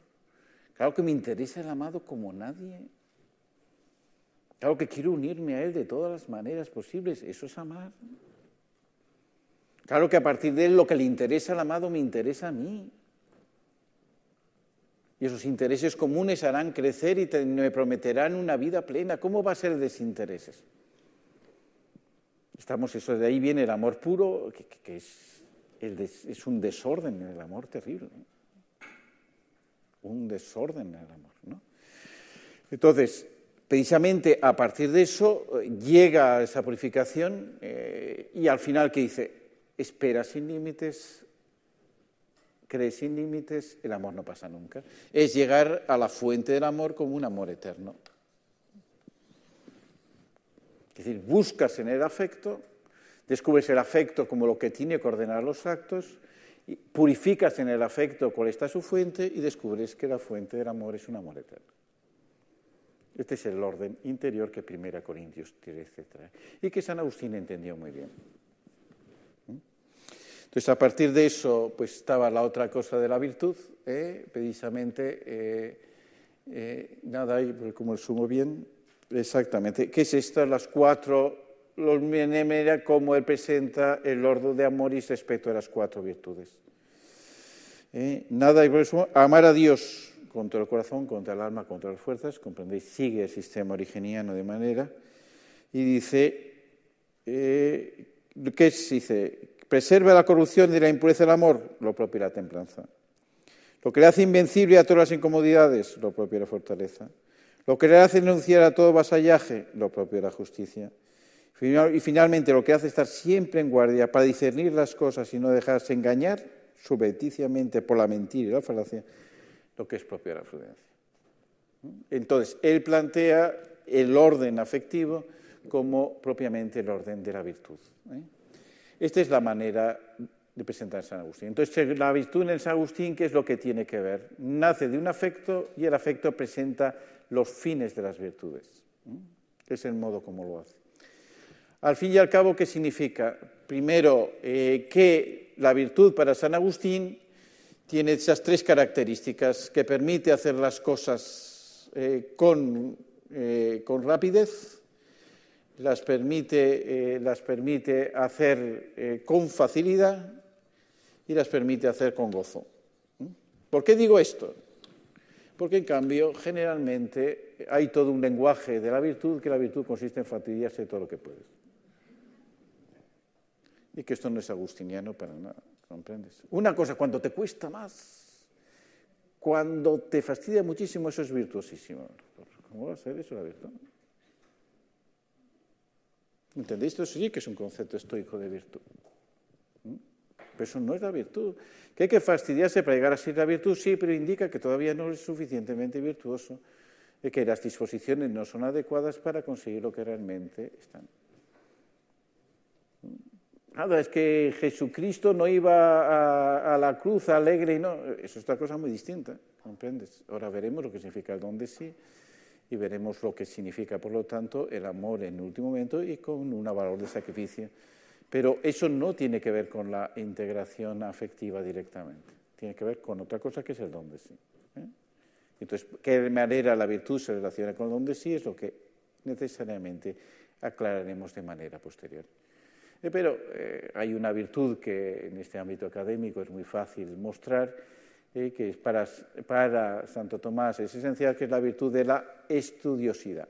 Claro que me interesa el amado como nadie. Claro que quiero unirme a Él de todas las maneras posibles. Eso es amar. Claro que a partir de Él lo que le interesa al amado me interesa a mí. Y esos intereses comunes harán crecer y me prometerán una vida plena. ¿Cómo va a ser desintereses? Estamos, eso de ahí viene el amor puro, que, es, es, un desorden en el amor terrible. Un desorden en el amor. ¿no? Entonces, Precisamente a partir de eso eh, llega esa purificación eh, y al final que dice, espera sin límites, cree sin límites, el amor no pasa nunca. Es llegar a la fuente del amor como un amor eterno. Es decir, buscas en el afecto, descubres el afecto como lo que tiene que ordenar los actos, purificas en el afecto cuál está su fuente y descubres que la fuente del amor es un amor eterno. Este es el orden interior que Primera Corintios 13 trae y que San Agustín entendió muy bien. ¿Mm? Entonces, a partir de eso, pues estaba la otra cosa de la virtud, ¿eh? precisamente, eh, eh, nada, como sumo bien, exactamente, ¿qué es esto? Las cuatro, los manera como él presenta el orden de amoris respecto a las cuatro virtudes. Nada, y por eso, amar a Dios contra el corazón, contra el alma, contra las fuerzas, comprendéis, sigue el sistema originiano de manera, y dice, eh, ¿qué? Dice, preserva la corrupción y la impureza del amor, lo propio la templanza. Lo que le hace invencible a todas las incomodidades, lo propio la fortaleza. Lo que le hace denunciar a todo vasallaje, lo propio la justicia. Y finalmente, lo que hace estar siempre en guardia para discernir las cosas y no dejarse engañar subverticiamente por la mentira y la falacia, lo que es propio de la prudencia. Entonces, él plantea el orden afectivo como propiamente el orden de la virtud. ¿eh? Esta es la manera de presentar San Agustín. Entonces, la virtud en San Agustín, ¿qué es lo que tiene que ver? Nace de un afecto y el afecto presenta los fines de las virtudes. ¿eh? Es el modo como lo hace. Al fin y al cabo, ¿qué significa? Primero, eh, que la virtud para San Agustín tiene esas tres características que permite hacer las cosas eh, eh, con, rapidez, las permite, las permite hacer con facilidad y las permite hacer con gozo. ¿Por qué digo esto? Porque en cambio generalmente hay todo un lenguaje de la virtud, que la virtud consiste en fastidiarse todo lo que puedes. Y que esto no es agustiniano para nada, ¿comprendes? Una cosa, cuando te cuesta más, cuando te fastidia muchísimo, eso es virtuosísimo. ¿Cómo va a ser eso la virtud? ¿Entendéis? Esto sí que es un concepto estoico de virtud. ¿Mm? Pero eso no es la virtud. Que hay que fastidiarse para llegar a ser la virtud, sí, pero indica que todavía no es suficientemente virtuoso, y que las disposiciones no son adecuadas para conseguir lo que realmente están. Nada, es que Jesucristo no iba a, la cruz alegre y no. Eso es otra cosa muy distinta, ¿comprendes? Ahora veremos lo que significa el don de sí y veremos lo que significa, por lo tanto, el amor en último momento y con un valor de sacrificio. Pero eso no tiene que ver con la integración afectiva directamente, tiene que ver con otra cosa que es el don de sí. ¿eh? Entonces, ¿qué manera la virtud se relaciona con el don de sí? Es lo que necesariamente aclararemos de manera posterior. Eh, pero eh, hay una virtud que en este ámbito académico es muy fácil mostrar, eh, que es para, Santo Tomás es esencial, que es la virtud de la estudiosidad.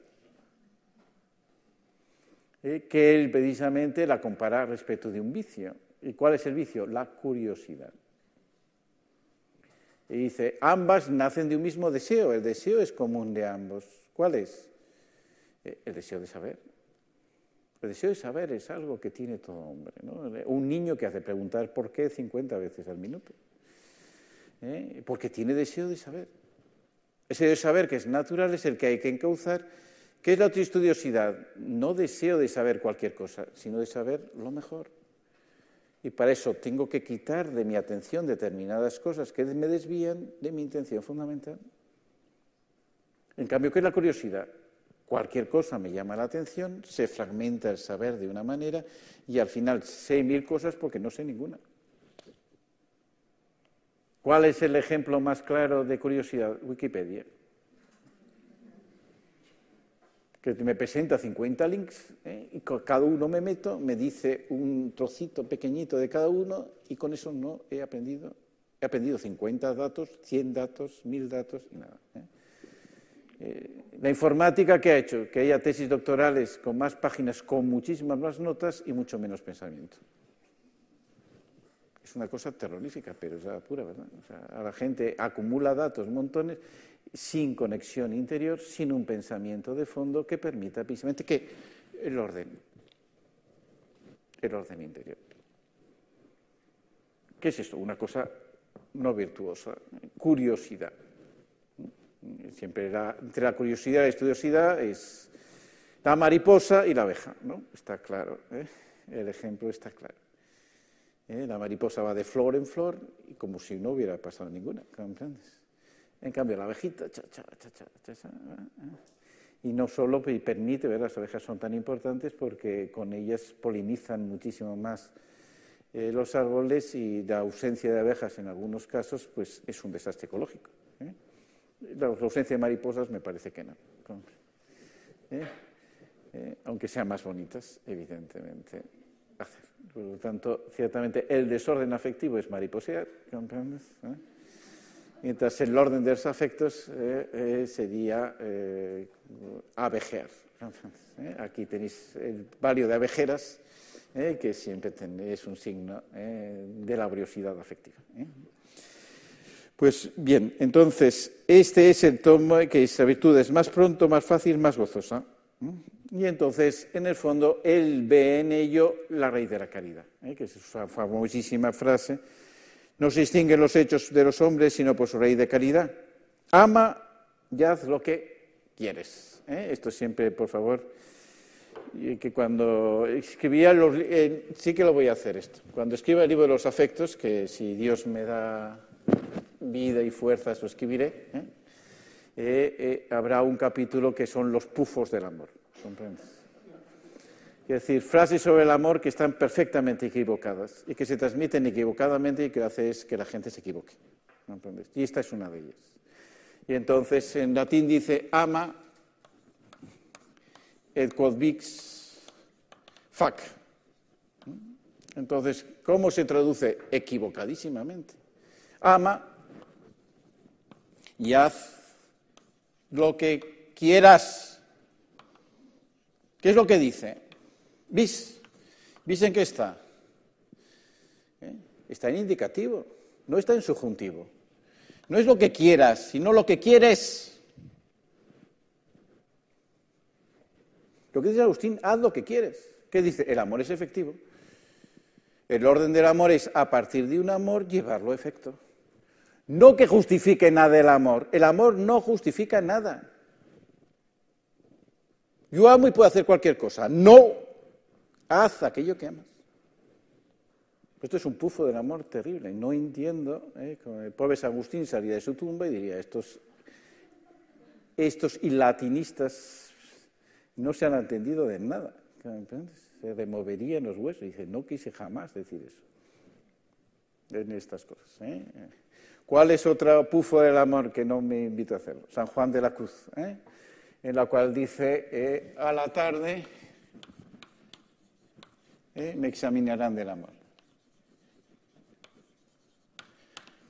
Que él precisamente la compara respecto de un vicio. ¿Y cuál es el vicio? La curiosidad. Y dice, ambas nacen de un mismo deseo, el deseo es común de ambos. ¿Cuál es? El deseo de saber. El deseo de saber es algo que tiene todo hombre. Un niño que hace preguntar por qué 50 veces al minuto. ¿eh? porque tiene deseo de saber. Ese deseo de saber que es natural es el que hay que encauzar. ¿Qué es la autoestudiosidad? No deseo de saber cualquier cosa, sino de saber lo mejor. Y para eso tengo que quitar de mi atención determinadas cosas que me desvían de mi intención fundamental. En cambio, ¿qué es la curiosidad? Cualquier cosa me llama la atención, se fragmenta el saber de una manera y al final sé mil cosas porque no sé ninguna. ¿Cuál es el ejemplo más claro de curiosidad? Wikipedia. Que me presenta 50 links ¿eh? y con cada uno me meto, me dice un trocito pequeñito de cada uno y con eso no he aprendido. He aprendido 50 datos, 100 datos, 1000 datos y nada. ¿eh? Eh, la informática, ¿qué ha hecho? Que haya tesis doctorales con más páginas, con muchísimas más notas y mucho menos pensamiento. Es una cosa terrorífica, pero es la pura verdad. la gente acumula datos, montones, sin conexión interior, sin un pensamiento de fondo que permita precisamente que el orden, el orden interior. ¿Qué es esto? Una cosa no virtuosa, curiosidad. Siempre entre la curiosidad y la estudiosidad es la mariposa y la abeja, ¿no? Está claro, ¿eh? el ejemplo está claro. ¿eh? La mariposa va de flor en flor y como si no hubiera pasado ninguna, ¿comprendes? En cambio, la abejita, cha, cha, cha, cha, y no solo permite, ver, las abejas son tan importantes porque con ellas polinizan muchísimo más eh, los árboles y la ausencia de abejas en algunos casos pues es un desastre ecológico. ¿Eh? La ausencia de mariposas me parece que no. aunque sean más bonitas, evidentemente. Por lo tanto, ciertamente el desorden afectivo es mariposear. ¿Eh? Mientras el orden de los afectos eh, eh, sería abejear. Aquí tenéis el valio de abejeras, que siempre es un signo de la laboriosidad afectiva. Pues bien, entonces, este es el tomo que esa virtud es más pronto, más fácil, más gozosa. Y entonces, en el fondo, él ve en ello la raíz de la caridad, ¿eh? que es esa famosísima frase. No se distinguen los hechos de los hombres, sino por su raíz de caridad. Ama y haz lo que quieres. ¿eh? Esto siempre, por favor, que cuando escribía los, eh, sí que lo voy a hacer esto. Cuando escriba el libro de los afectos, que si Dios me da vida y fuerzas lo escribiré, habrá un capítulo que son los pufos del amor. ¿Comprendes? Es decir, frases sobre el amor que están perfectamente equivocadas y que se transmiten equivocadamente y que hace es que la gente se equivoque. ¿Comprendes? Y esta es una de ellas. Y entonces en latín dice ama et quod vix fac. Entonces, ¿cómo se traduce? Equivocadísimamente. Ama y haz lo que quieras. ¿Qué es lo que dice? ¿Vis? ¿Vis en qué está? ¿Eh? Está en indicativo, no está en subjuntivo. No es lo que quieras, sino lo que quieres. Lo que dice Agustín, haz lo que quieres. ¿Qué dice? El amor es efectivo. El orden del amor es, a partir de un amor, llevarlo a efecto. No que justifique nada el amor. El amor no justifica nada. Yo amo y puedo hacer cualquier cosa. No. Haz aquello que amas. Esto es un pufo del amor terrible. No entiendo. ¿eh? el pobre San Agustín salía de su tumba y diría: estos, estos ilatinistas no se han entendido de nada. Se removerían los huesos. Y dice: No quise jamás decir eso en estas cosas. ¿eh? ¿Cuál es otro pufo del amor que no me invito a hacerlo? San Juan de la Cruz, ¿eh? en la cual dice, eh, a la tarde eh, me examinarán del amor.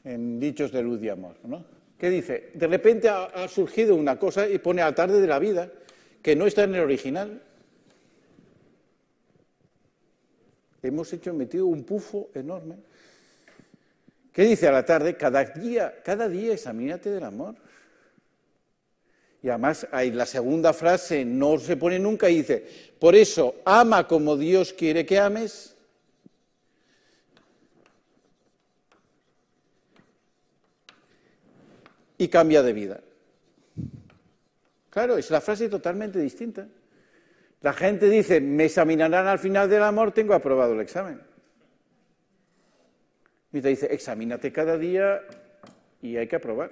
En dichos de luz y amor, ¿no? ¿Qué dice? De repente ha, surgido una cosa y pone a la tarde de la vida que no está en el original. Hemos hecho, metido un pufo enorme ¿Qué dice a la tarde? Cada día, cada día examínate del amor. Y además hay la segunda frase, no se pone nunca y dice, por eso ama como Dios quiere que ames. Y cambia de vida. Claro, es la frase totalmente distinta. La gente dice, me examinarán al final del amor, tengo aprobado el examen. Y dice, examínate cada día y hay que aprobar.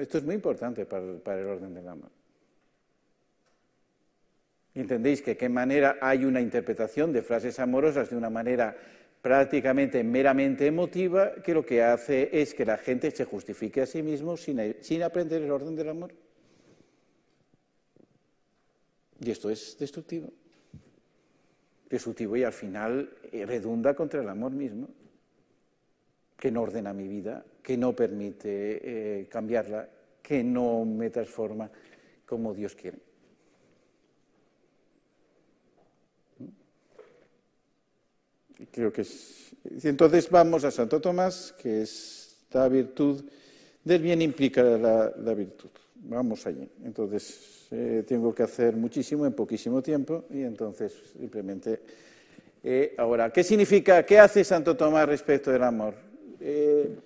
Esto es muy importante para, el orden del amor. ¿Entendéis que qué manera hay una interpretación de frases amorosas de una manera prácticamente meramente emotiva que lo que hace es que la gente se justifique a sí mismo sin aprender el orden del amor? Y esto es destructivo. Destructivo y al final eh, redunda contra el amor mismo, que no ordena mi vida, que no permite eh, cambiarla, que no me transforma como Dios quiere. Y creo que es... Entonces vamos a Santo Tomás, que es la virtud del bien implica la, la virtud. Vamos allí. Entonces, eh, tengo que hacer muchísimo en poquísimo tiempo y entonces simplemente... Eh, ahora, ¿qué significa, qué hace Santo Tomás respecto del amor? Eh,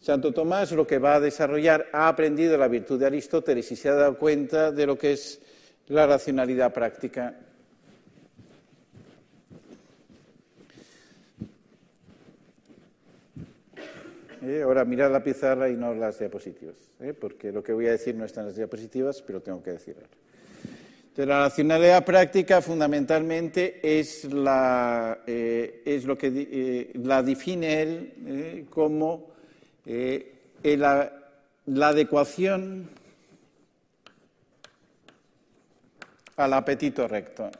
Santo Tomás lo que va a desarrollar ha aprendido la virtud de Aristóteles y se ha dado cuenta de lo que es la racionalidad práctica. Ahora mirad la pizarra y no las diapositivas. ¿eh? porque lo que voy a decir no está en las diapositivas, pero tengo que decirlo. la racionalidad práctica fundamentalmente es, la, eh, lo que eh, la define él como la adecuación al apetito recto.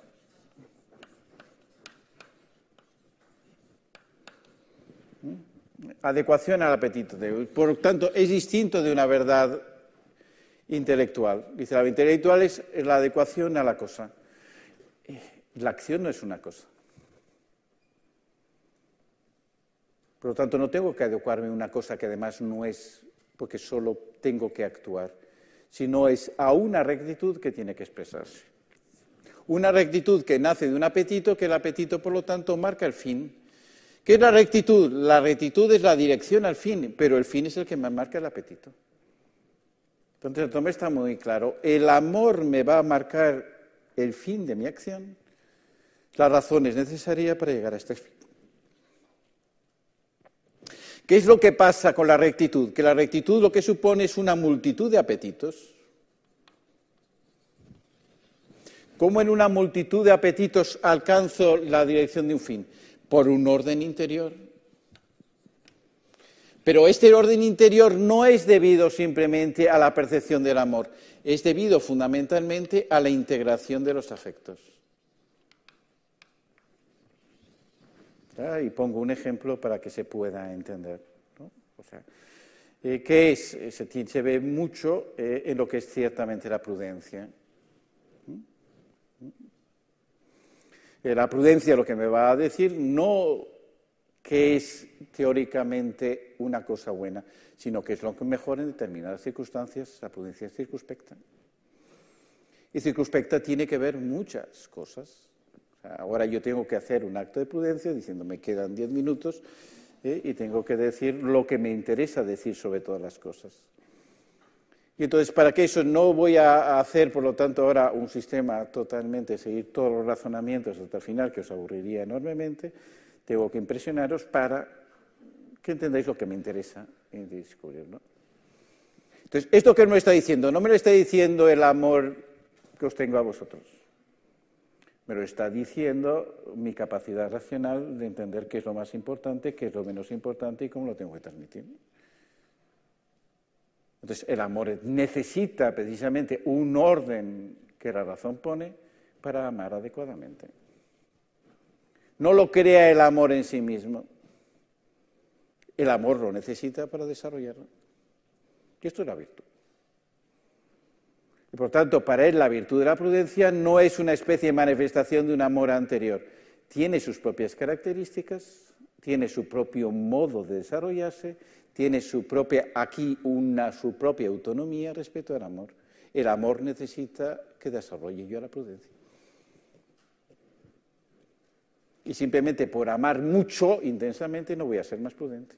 Adecuación al apetito. Por lo tanto, es distinto de una verdad intelectual. Dice, la intelectual es la adecuación a la cosa. La acción no es una cosa. Por lo tanto, no tengo que adecuarme a una cosa que además no es porque solo tengo que actuar, sino es a una rectitud que tiene que expresarse. Una rectitud que nace de un apetito, que el apetito, por lo tanto, marca el fin ¿Qué es la rectitud? La rectitud es la dirección al fin, pero el fin es el que me marca el apetito. Entonces, el tome está muy claro. El amor me va a marcar el fin de mi acción. La razón es necesaria para llegar a este fin. ¿Qué es lo que pasa con la rectitud? Que la rectitud lo que supone es una multitud de apetitos. ¿Cómo en una multitud de apetitos alcanzo la dirección de un fin? Por un orden interior. Pero este orden interior no es debido simplemente a la percepción del amor, es debido fundamentalmente a la integración de los afectos. Y pongo un ejemplo para que se pueda entender. O sea, eh, que es, eh, se, se, ve mucho eh, en lo que es ciertamente la prudencia. La prudencia lo que me va a decir no que es teóricamente una cosa buena, sino que es lo que mejor en determinadas circunstancias la prudencia es circunspecta. Y circunspecta tiene que ver muchas cosas. ahora yo tengo que hacer un acto de prudencia diciendo me quedan diez minutos ¿eh? y tengo que decir lo que me interesa decir sobre todas las cosas. Y entonces, para que eso no voy a hacer, por lo tanto, ahora un sistema totalmente, seguir todos los razonamientos hasta el final, que os aburriría enormemente, tengo que impresionaros para que entendáis lo que me interesa descubrir. ¿no? Entonces, esto que me está diciendo, no me lo está diciendo el amor que os tengo a vosotros. Me lo está diciendo mi capacidad racional de entender qué es lo más importante, qué es lo menos importante y cómo lo tengo que transmitir. Entonces, el amor necesita precisamente un orden que la razón pone para amar adecuadamente. No lo crea el amor en sí mismo. El amor lo necesita para desarrollarlo. Y esto es la virtud. Y por tanto, para él la virtud de la prudencia no es una especie de manifestación de un amor anterior. Tiene sus propias características, tiene su propio modo de desarrollarse, tiene su propia, aquí una, su propia autonomía respecto al amor. El amor necesita que desarrolle yo la prudencia. Y simplemente por amar mucho, intensamente, no voy a ser más prudente.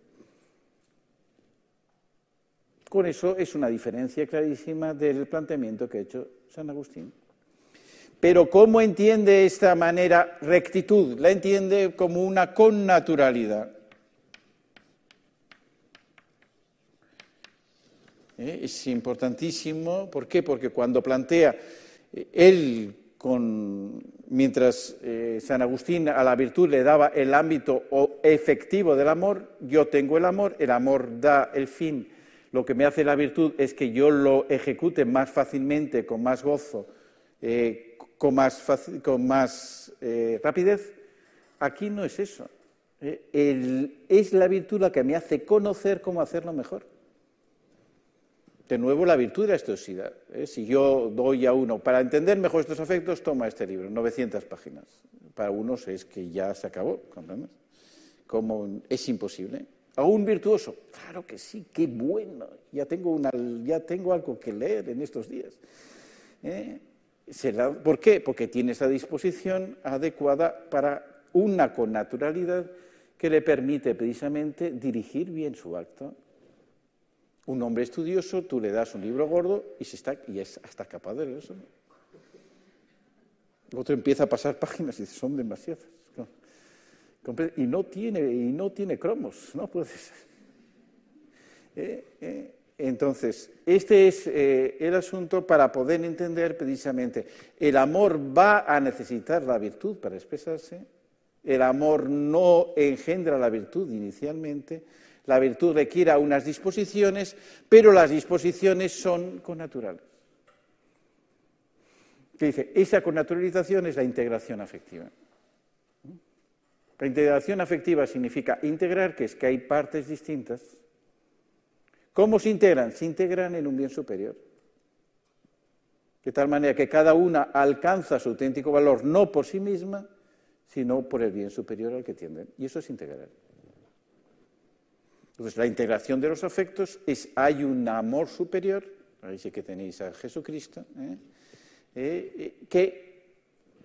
Con eso es una diferencia clarísima del planteamiento que ha hecho San Agustín. Pero ¿cómo entiende esta manera rectitud? La entiende como una connaturalidad. ¿Eh? Es importantísimo. ¿Por qué? Porque cuando plantea eh, él, mientras eh, San Agustín a la virtud le daba el ámbito efectivo del amor, yo tengo el amor, el amor da el fin lo que me hace la virtud es que yo lo ejecute más fácilmente, con más gozo, eh, con más, eh, rapidez. Aquí no es eso. Eh, es la virtud la que me hace conocer cómo hacerlo mejor. De nuevo, la virtud de la estosidad. Si yo doy a uno, para entender mejor estos efectos, toma este libro, 900 páginas. Para unos es que ya se acabó, ¿comprendes? Como es imposible. ¿A un virtuoso? Claro que sí, qué bueno. Ya tengo, una, ya tengo algo que leer en estos días. ¿Eh? ¿Por qué? Porque tiene esa disposición adecuada para una connaturalidad que le permite precisamente dirigir bien su acto. Un hombre estudioso, tú le das un libro gordo y, se está, y es hasta capaz de eso. otro empieza a pasar páginas y dice, son demasiadas. Y no tiene, y no tiene cromos, no puede ser. Eh, eh, entonces, este es eh, el asunto para poder entender precisamente, el amor va a necesitar la virtud para expresarse, el amor no engendra la virtud inicialmente, la virtud requiere unas disposiciones, pero las disposiciones son connaturales. ¿Qué dice? Esa connaturalización es la integración afectiva. La integración afectiva significa integrar, que es que hay partes distintas. ¿Cómo se integran? Se integran en un bien superior. De tal manera que cada una alcanza su auténtico valor no por sí misma, sino por el bien superior al que tienden. Y eso es integrar. Entonces, la integración de los afectos es, hay un amor superior, ahí sí que tenéis a Jesucristo, ¿eh? Eh, eh, que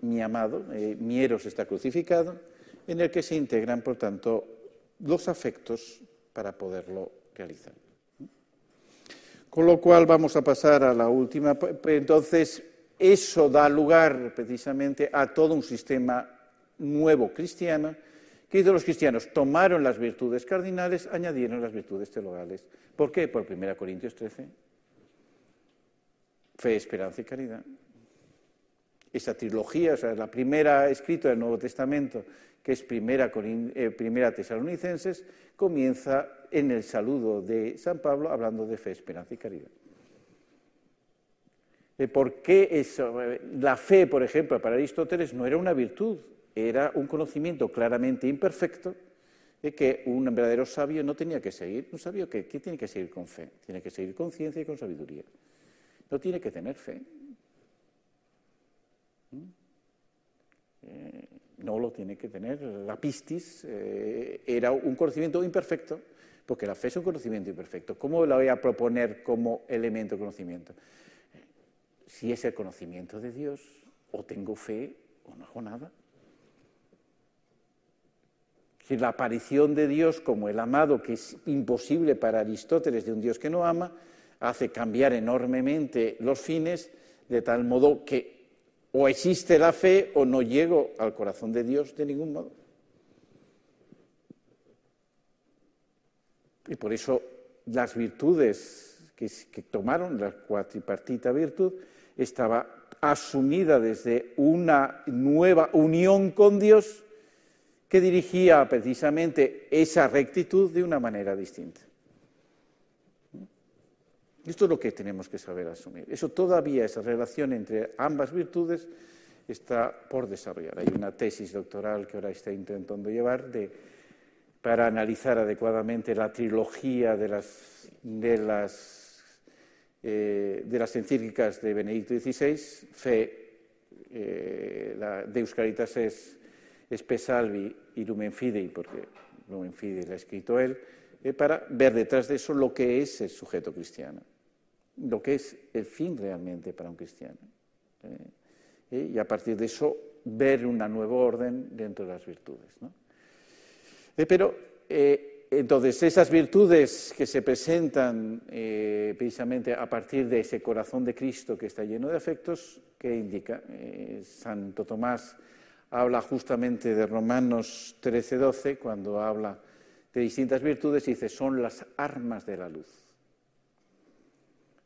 mi amado, mi eros está crucificado, en el que se integran, por tanto, los afectos para poderlo realizar. Con lo cual vamos a pasar a la última. Entonces, eso da lugar precisamente a todo un sistema nuevo cristiano que los cristianos. Tomaron las virtudes cardinales, añadieron las virtudes teologales. ¿Por qué? Por 1 Corintios 13. Fe, esperanza y caridad. Esa trilogía, o sea, la primera escrita del Nuevo Testamento que es primera, eh, primera Tesalonicenses, comienza en el saludo de San Pablo hablando de fe, esperanza y caridad. Eh, ¿Por qué eso? La fe, por ejemplo, para Aristóteles no era una virtud, era un conocimiento claramente imperfecto que un verdadero sabio no tenía que seguir. Un sabio que, tiene que seguir con fe, tiene que seguir con ciencia y con sabiduría. No tiene que tener fe. ¿Mm? Eh, no lo tiene que tener. La pistis eh, era un conocimiento imperfecto, porque la fe es un conocimiento imperfecto. ¿Cómo la voy a proponer como elemento de conocimiento? Si es el conocimiento de Dios, o tengo fe o no hago nada. Si la aparición de Dios como el amado, que es imposible para Aristóteles de un Dios que no ama, hace cambiar enormemente los fines, de tal modo que o existe la fe o no llego al corazón de Dios de ningún modo. Y por eso las virtudes que, tomaron, la cuatripartita virtud, estaba asumida desde una nueva unión con Dios que dirigía precisamente esa rectitud de una manera distinta. Esto es lo que tenemos que saber asumir. Eso todavía, esa relación entre ambas virtudes está por desarrollar. Hay una tesis doctoral que ahora está intentando llevar para analizar adecuadamente la trilogía de las, de las, eh, de las encíclicas de Benedicto XVI, Fe, eh, la Deus Caritas es, Salvi y Lumen Fidei, porque Lumen Fidei lo ha escrito él, eh, para ver detrás de eso lo que es el sujeto cristiano lo que es el fin realmente para un cristiano. ¿eh? Y a partir de eso, ver una nueva orden dentro de las virtudes. Eh, pero, eh, entonces, esas virtudes que se presentan precisamente a partir de ese corazón de Cristo que está lleno de afectos, ¿qué indica? Santo Tomás habla justamente de Romanos 13-12, cuando habla de distintas virtudes, y dice, son las armas de la luz.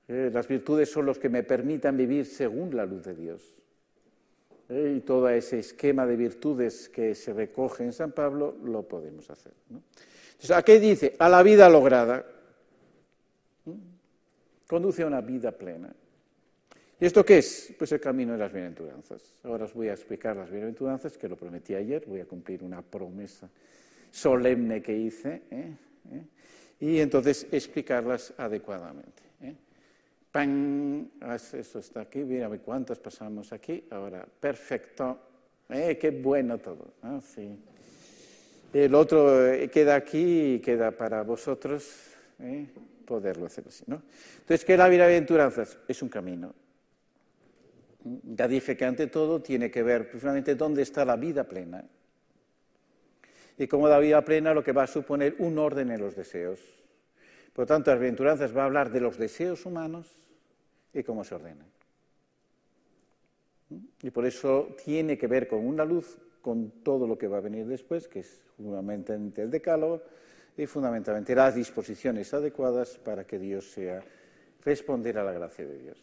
Eh, las virtudes son los que me permitan vivir según la luz de Dios. Eh, y todo ese esquema de virtudes que se recoge en San Pablo lo podemos hacer. Entonces, ¿a qué dice? A la vida lograda. Conduce a una vida plena. ¿Y esto qué es? Pues el camino de las bienaventuranzas. Ahora os voy a explicar las bienaventuranzas, que lo prometí ayer, voy a cumplir una promesa solemne que hice, ¿eh? y entonces explicarlas adecuadamente. ¡Pam! Eso está aquí, mira cuántas pasamos aquí. Ahora, perfecto. Eh, qué bueno todo. El otro eh, queda aquí y queda para vosotros eh, poderlo hacer así. ¿no? Entonces, ¿qué es la bienaventuranzas? Es un camino. Ya dije que ante todo tiene que ver precisamente dónde está la vida plena. Y como la vida plena lo que va a suponer un orden en los deseos. Por lo tanto, las bienaventuranzas va a hablar de los deseos humanos y cómo se ordenan. Y por eso tiene que ver con una luz, con todo lo que va a venir después, que es fundamentalmente el decálogo y fundamentalmente las disposiciones adecuadas para que Dios sea responder a la gracia de Dios.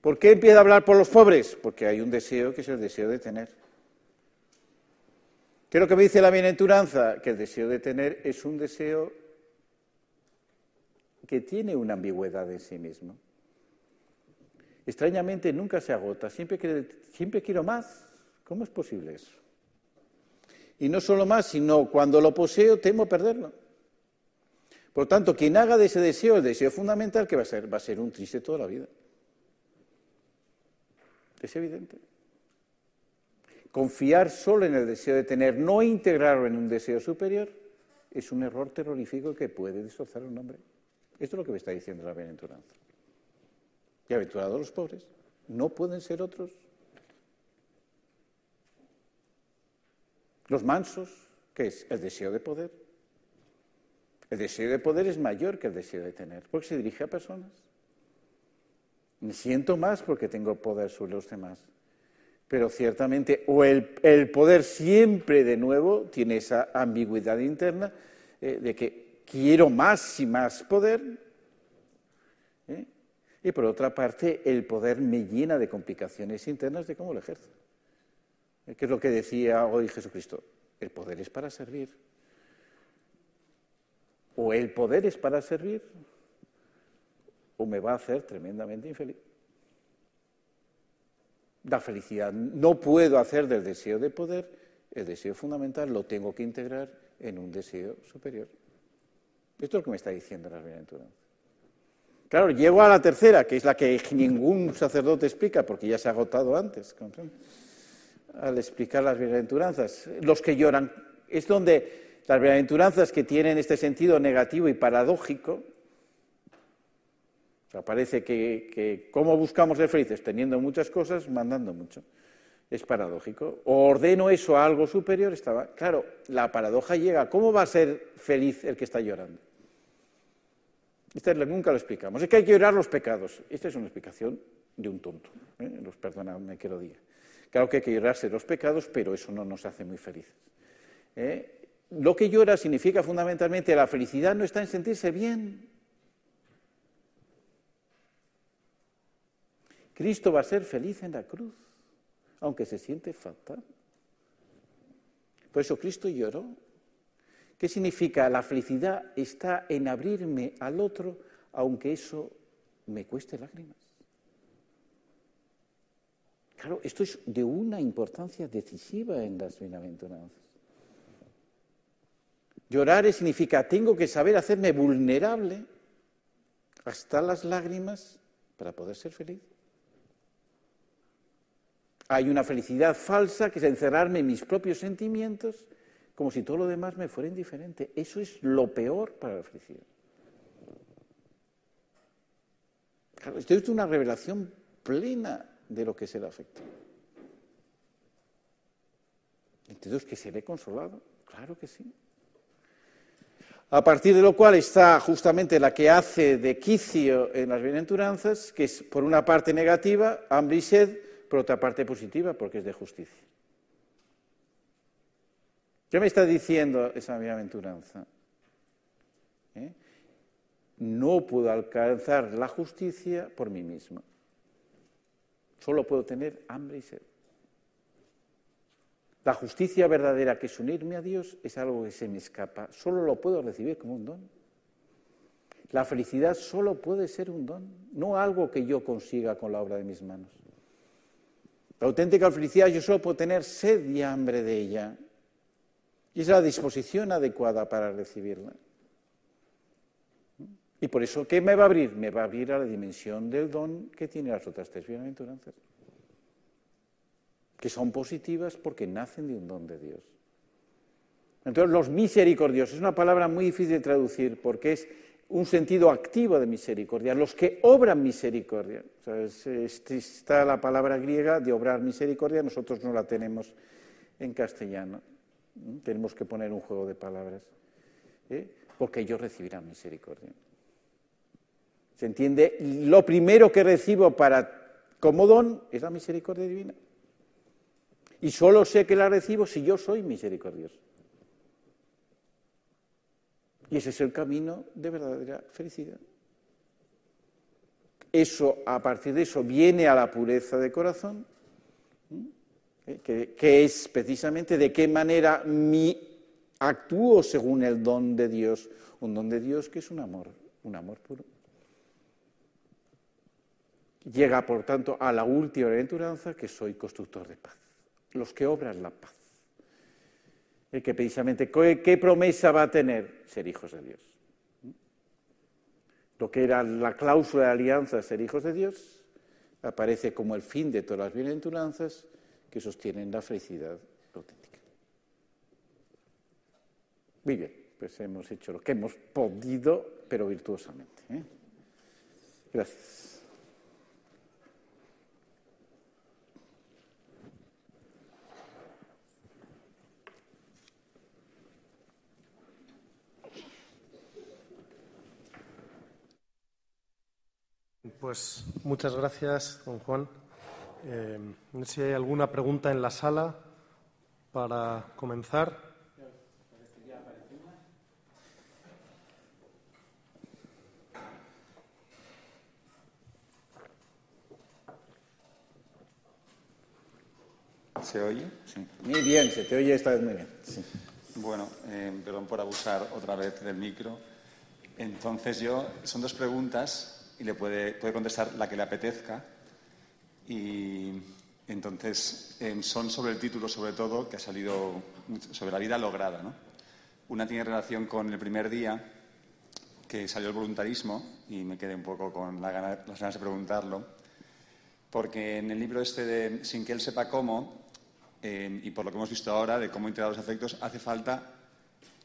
¿Por qué empieza a hablar por los pobres? Porque hay un deseo que es el deseo de tener. ¿Qué es lo que me dice la bienaventuranza? Que el deseo de tener es un deseo que tiene una ambigüedad en sí mismo. Extrañamente nunca se agota, siempre, quiero más. ¿Cómo es posible eso? Y no solo más, sino cuando lo poseo temo perderlo. Por tanto, quien haga de ese deseo el deseo fundamental, ¿qué va a ser? Va a ser un triste toda la vida. Es evidente. Confiar solo en el deseo de tener, no integrarlo en un deseo superior, es un error terrorífico que puede destrozar a un hombre. Esto es lo que me está diciendo la bienaventuranza. Y aventurados los pobres. ¿No pueden ser otros? Los mansos, ¿qué es? El deseo de poder. El deseo de poder es mayor que el deseo de tener, porque se dirige a personas. Me siento más porque tengo poder sobre los demás. Pero ciertamente, o el, poder siempre de nuevo tiene esa ambigüedad interna eh, de que quiero más y más poder, ¿eh? Y por otra parte, el poder me llena de complicaciones internas de cómo lo ejerzo. ¿Qué es lo que decía hoy Jesucristo? El poder es para servir. O el poder es para servir, o me va a hacer tremendamente infeliz. La felicidad no puedo hacer del deseo de poder el deseo fundamental lo tengo que integrar en un deseo superior. Esto es lo que me está diciendo las bienaventuranzas. Claro, llego a la tercera, que es la que ningún sacerdote explica, porque ya se ha agotado antes, al explicar las bienaventuranzas. Los que lloran, es donde las bienaventuranzas que tienen este sentido negativo y paradójico, parece que, que cómo buscamos ser felices, teniendo muchas cosas, mandando mucho. Es paradójico. O ordeno eso a algo superior, estaba. Claro, la paradoja llega. ¿Cómo va a ser feliz el que está llorando? Esta nunca lo explicamos. Es que hay que llorar los pecados. Esta es una explicación de un tonto. ¿eh? Los perdonadme que lo diga. Claro que hay que llorarse los pecados, pero eso no nos hace muy felices. ¿eh? Lo que llora significa fundamentalmente la felicidad no está en sentirse bien. Cristo va a ser feliz en la cruz, aunque se siente fatal. Por eso Cristo lloró ¿Qué significa? La felicidad está en abrirme al otro, aunque eso me cueste lágrimas. Claro, esto es de una importancia decisiva en las bienaventuranzas. Llorar significa, tengo que saber hacerme vulnerable hasta las lágrimas para poder ser feliz. Hay una felicidad falsa que es encerrarme en mis propios sentimientos como si todo lo demás me fuera indiferente. Eso es lo peor para la felicidad. Claro, esto es una revelación plena de lo que es el afecto. Entonces, que se ve consolado, claro que sí. A partir de lo cual está justamente la que hace de quicio en las bienaventuranzas, que es por una parte negativa, hambre y sed, por otra parte positiva, porque es de justicia. ¿Qué me está diciendo esa bienaventuranza? ¿Eh? No puedo alcanzar la justicia por mí mismo. Solo puedo tener hambre y sed. La justicia verdadera, que es unirme a Dios, es algo que se me escapa. Solo lo puedo recibir como un don. La felicidad solo puede ser un don, no algo que yo consiga con la obra de mis manos. La auténtica felicidad yo solo puedo tener sed y hambre de ella. Y es la disposición adecuada para recibirla. Y por eso, ¿qué me va a abrir? Me va a abrir a la dimensión del don que tiene las otras tres bienaventuranzas, que son positivas porque nacen de un don de Dios. Entonces, los misericordiosos es una palabra muy difícil de traducir porque es un sentido activo de misericordia, los que obran misericordia. está la palabra griega de obrar misericordia, nosotros no la tenemos en castellano. Tenemos que poner un juego de palabras. Porque ellos recibirán misericordia. ¿Se entiende? Lo primero que recibo para, como don es la misericordia divina. Y solo sé que la recibo si yo soy misericordioso. Y ese es el camino de verdadera felicidad. Eso, a partir de eso, viene a la pureza de corazón que, es precisamente de qué manera mi actúo según el don de Dios, un don de Dios que es un amor, un amor puro. Llega, por tanto, a la última aventuranza que soy constructor de paz, los que obran la paz. El que precisamente, ¿qué, promesa va a tener? Ser hijos de Dios. Lo que era la cláusula de alianza, ser hijos de Dios, aparece como el fin de todas las bienaventuranzas que sostienen la felicidad auténtica. Muy bien, pues hemos hecho lo que hemos podido, pero virtuosamente. ¿eh? Gracias. Pues muchas gracias, don Juan. Eh, no sé si hay alguna pregunta en la sala para comenzar. ¿Se oye? Sí. Muy bien, se te oye esta vez muy bien. Bueno, eh, perdón por abusar otra vez del micro. Entonces yo, son dos preguntas y le puede, puede contestar la que le apetezca. Y, Entonces, em, son sobre el título, sobre todo, que ha salido sobre la vida lograda. ¿no? Una tiene relación con el primer día, que salió el voluntarismo, y me quedé un poco con las ganas de preguntarlo, porque en el libro este de Sin que él sepa cómo, em, y por lo que hemos visto ahora de cómo integrar los afectos, hace falta,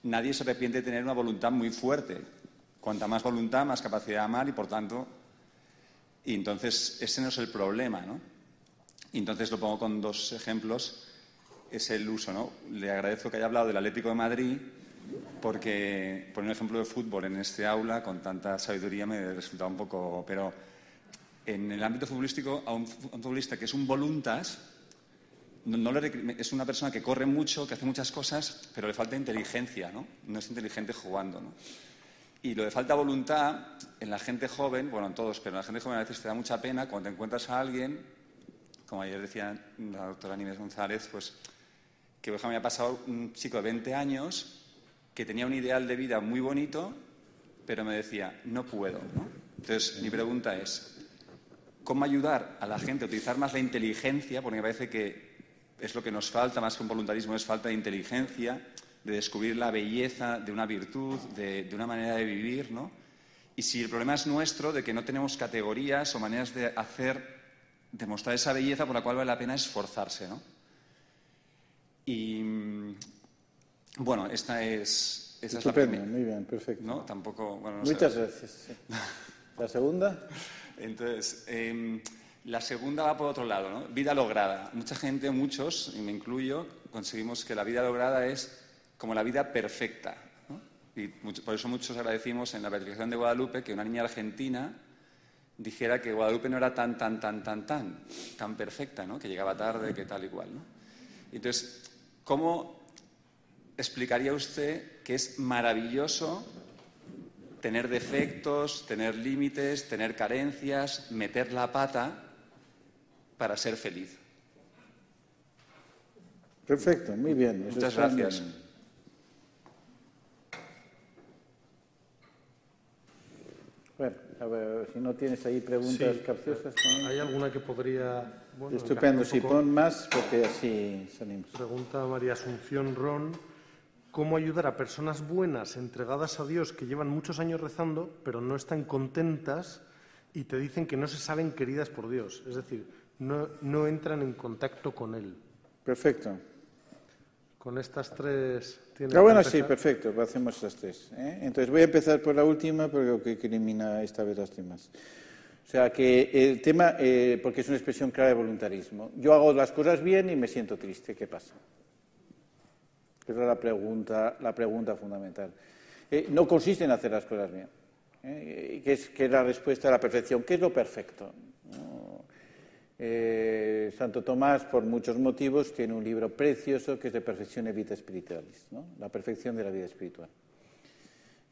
nadie se arrepiente de tener una voluntad muy fuerte. Cuanta más voluntad, más capacidad de amar, y por tanto, y entonces ese no es el problema, ¿no? Y entonces lo pongo con dos ejemplos. Es el uso, ¿no? Le agradezco que haya hablado del Atlético de Madrid porque poner un ejemplo de fútbol en este aula con tanta sabiduría me resulta un poco... Pero en el ámbito futbolístico, a un, futbolista que es un voluntas, no, es una persona que corre mucho, que hace muchas cosas, pero le falta inteligencia, ¿no? No es inteligente jugando, ¿no? Y lo de falta voluntad, en la gente joven, bueno, en todos, pero en la gente joven a veces te da mucha pena cuando te encuentras a alguien como ayer decía la doctora Nieves González, pues que me había pasado un chico de 20 años que tenía un ideal de vida muy bonito, pero me decía, no puedo. Entonces, mi pregunta es, ¿cómo ayudar a la gente a utilizar más la inteligencia? Porque me parece que es lo que nos falta, más que un voluntarismo, es falta de inteligencia, de descubrir la belleza de una virtud, de, de una manera de vivir, ¿no? Y si el problema es nuestro, de que no tenemos categorías o maneras de hacer demostrar esa belleza por la cual vale la pena esforzarse, ¿no? Y bueno, esta es, esa es la primera. Muy bien, perfecto. ¿No? Tampoco, Muchas gracias. ¿La segunda? Entonces, em, la segunda va por otro lado, ¿no? Vida lograda. Mucha gente, muchos, y me incluyo, conseguimos que la vida lograda es como la vida perfecta. ¿no? Y por eso muchos agradecimos en la beatificación de Guadalupe que una niña argentina dijera que Guadalupe no era tan, tan, tan, tan, tan, tan perfecta, ¿no? que llegaba tarde, que tal y cual. ¿no? Entonces, ¿cómo explicaría usted que es maravilloso tener defectos, tener límites, tener carencias, meter la pata para ser feliz? Perfecto, muy bien. Muchas gracias. Bueno, a ver, si no tienes ahí preguntas capciosas. ¿Hay alguna que podría...? Estupendo, si pon más, porque así salimos. Pregunta María Asunción Ron. ¿Cómo ayudar a personas buenas, entregadas a Dios, que llevan muchos años rezando, pero no están contentas y te dicen que no se saben queridas por Dios? Es decir, no, no entran en contacto con Él. Perfecto. Con estas tres Ah, bueno, sí, perfecto, hacemos estas tres. ¿eh? Entonces voy a empezar por la última, porque que elimina esta vez las demás. O sea, que el tema, eh, porque es una expresión clara de voluntarismo. Yo hago las cosas bien y me siento triste. ¿Qué pasa? Esa es la pregunta, la pregunta fundamental. Eh, no consiste en hacer las cosas bien, que es, que, es, la respuesta a la perfección. ¿Qué es lo perfecto? Eh, Santo Tomás, por muchos motivos, tiene un libro precioso que es de Perfección y Vida Espiritualis, ¿no? la perfección de la vida espiritual,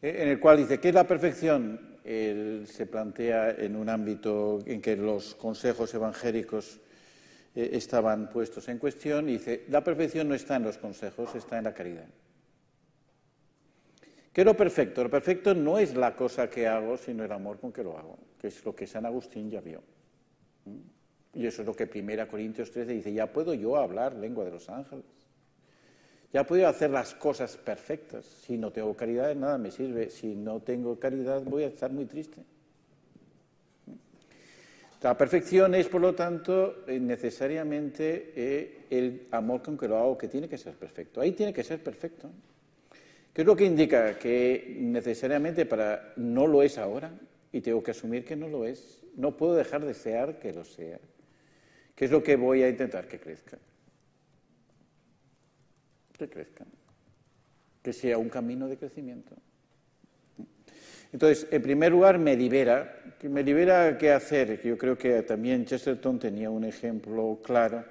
eh, en el cual dice, ¿qué es la perfección? Él se plantea en un ámbito en que los consejos evangélicos eh, estaban puestos en cuestión y dice, la perfección no está en los consejos, está en la caridad. ¿Qué es lo perfecto? Lo perfecto no es la cosa que hago, sino el amor con que lo hago, que es lo que San Agustín ya vio. Y eso es lo que 1 Corintios 13 dice, ya puedo yo hablar lengua de los ángeles. Ya puedo hacer las cosas perfectas. Si no tengo caridad, nada me sirve. Si no tengo caridad, voy a estar muy triste. La perfección es, por lo tanto, eh, necesariamente eh, el amor con que lo hago, que tiene que ser perfecto. Ahí tiene que ser perfecto. ¿Qué es lo que indica? Que necesariamente para no lo es ahora y tengo que asumir que no lo es. No puedo dejar de desear que lo sea. ¿Qué es lo que voy a intentar que crezca? Que crezca. Que sea un camino de crecimiento. Entonces, en primer lugar, me libera. Me libera qué hacer. Yo creo que también Chesterton tenía un ejemplo claro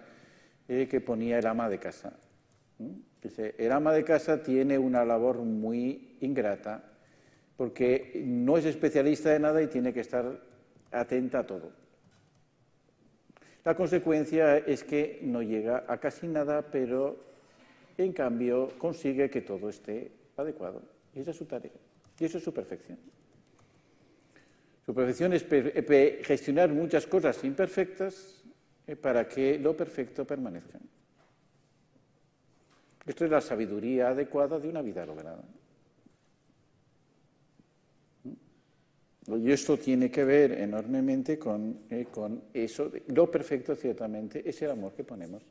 eh, que ponía el ama de casa. Dice, el ama de casa tiene una labor muy ingrata porque no es especialista de nada y tiene que estar atenta a todo. La consecuencia es que no llega a casi nada, pero en cambio consigue que todo esté adecuado. Y esa es su tarea. Y eso es su perfección. Su perfección es gestionar muchas cosas imperfectas eh, para que lo perfecto permanezca. Esto es la sabiduría adecuada de una vida lograda. Y esto tiene que ver enormemente con, eh, eso. Lo perfecto, ciertamente, es el amor que ponemos.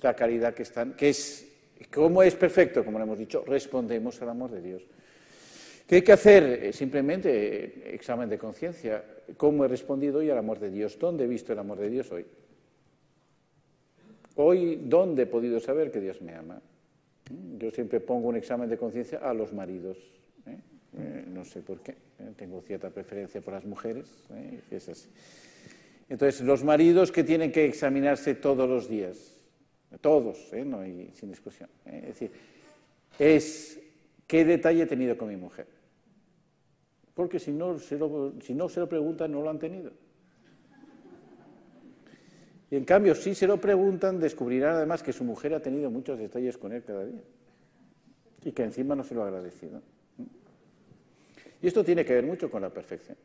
La caridad que están, que es, ¿cómo es perfecto? Como lo hemos dicho, respondemos al amor de Dios. ¿Qué hay que hacer? Eh, simplemente eh, examen de conciencia. ¿Cómo he respondido hoy al amor de Dios? ¿Dónde he visto el amor de Dios hoy? Hoy, ¿dónde he podido saber que Dios me ama? Yo siempre pongo un examen de conciencia a los maridos. Eh, no sé por qué, eh, tengo cierta preferencia por las mujeres, eh, es así. Entonces, los maridos que tienen que examinarse todos los días, todos, no hay sin discusión. Es decir, es qué detalle he tenido con mi mujer. Porque si no, se lo, si no se lo preguntan, no lo han tenido. Y en cambio, si se lo preguntan, descubrirán además que su mujer ha tenido muchos detalles con él cada día. Y que encima no se lo ha agradecido. Y esto tiene que ver mucho con la perfección.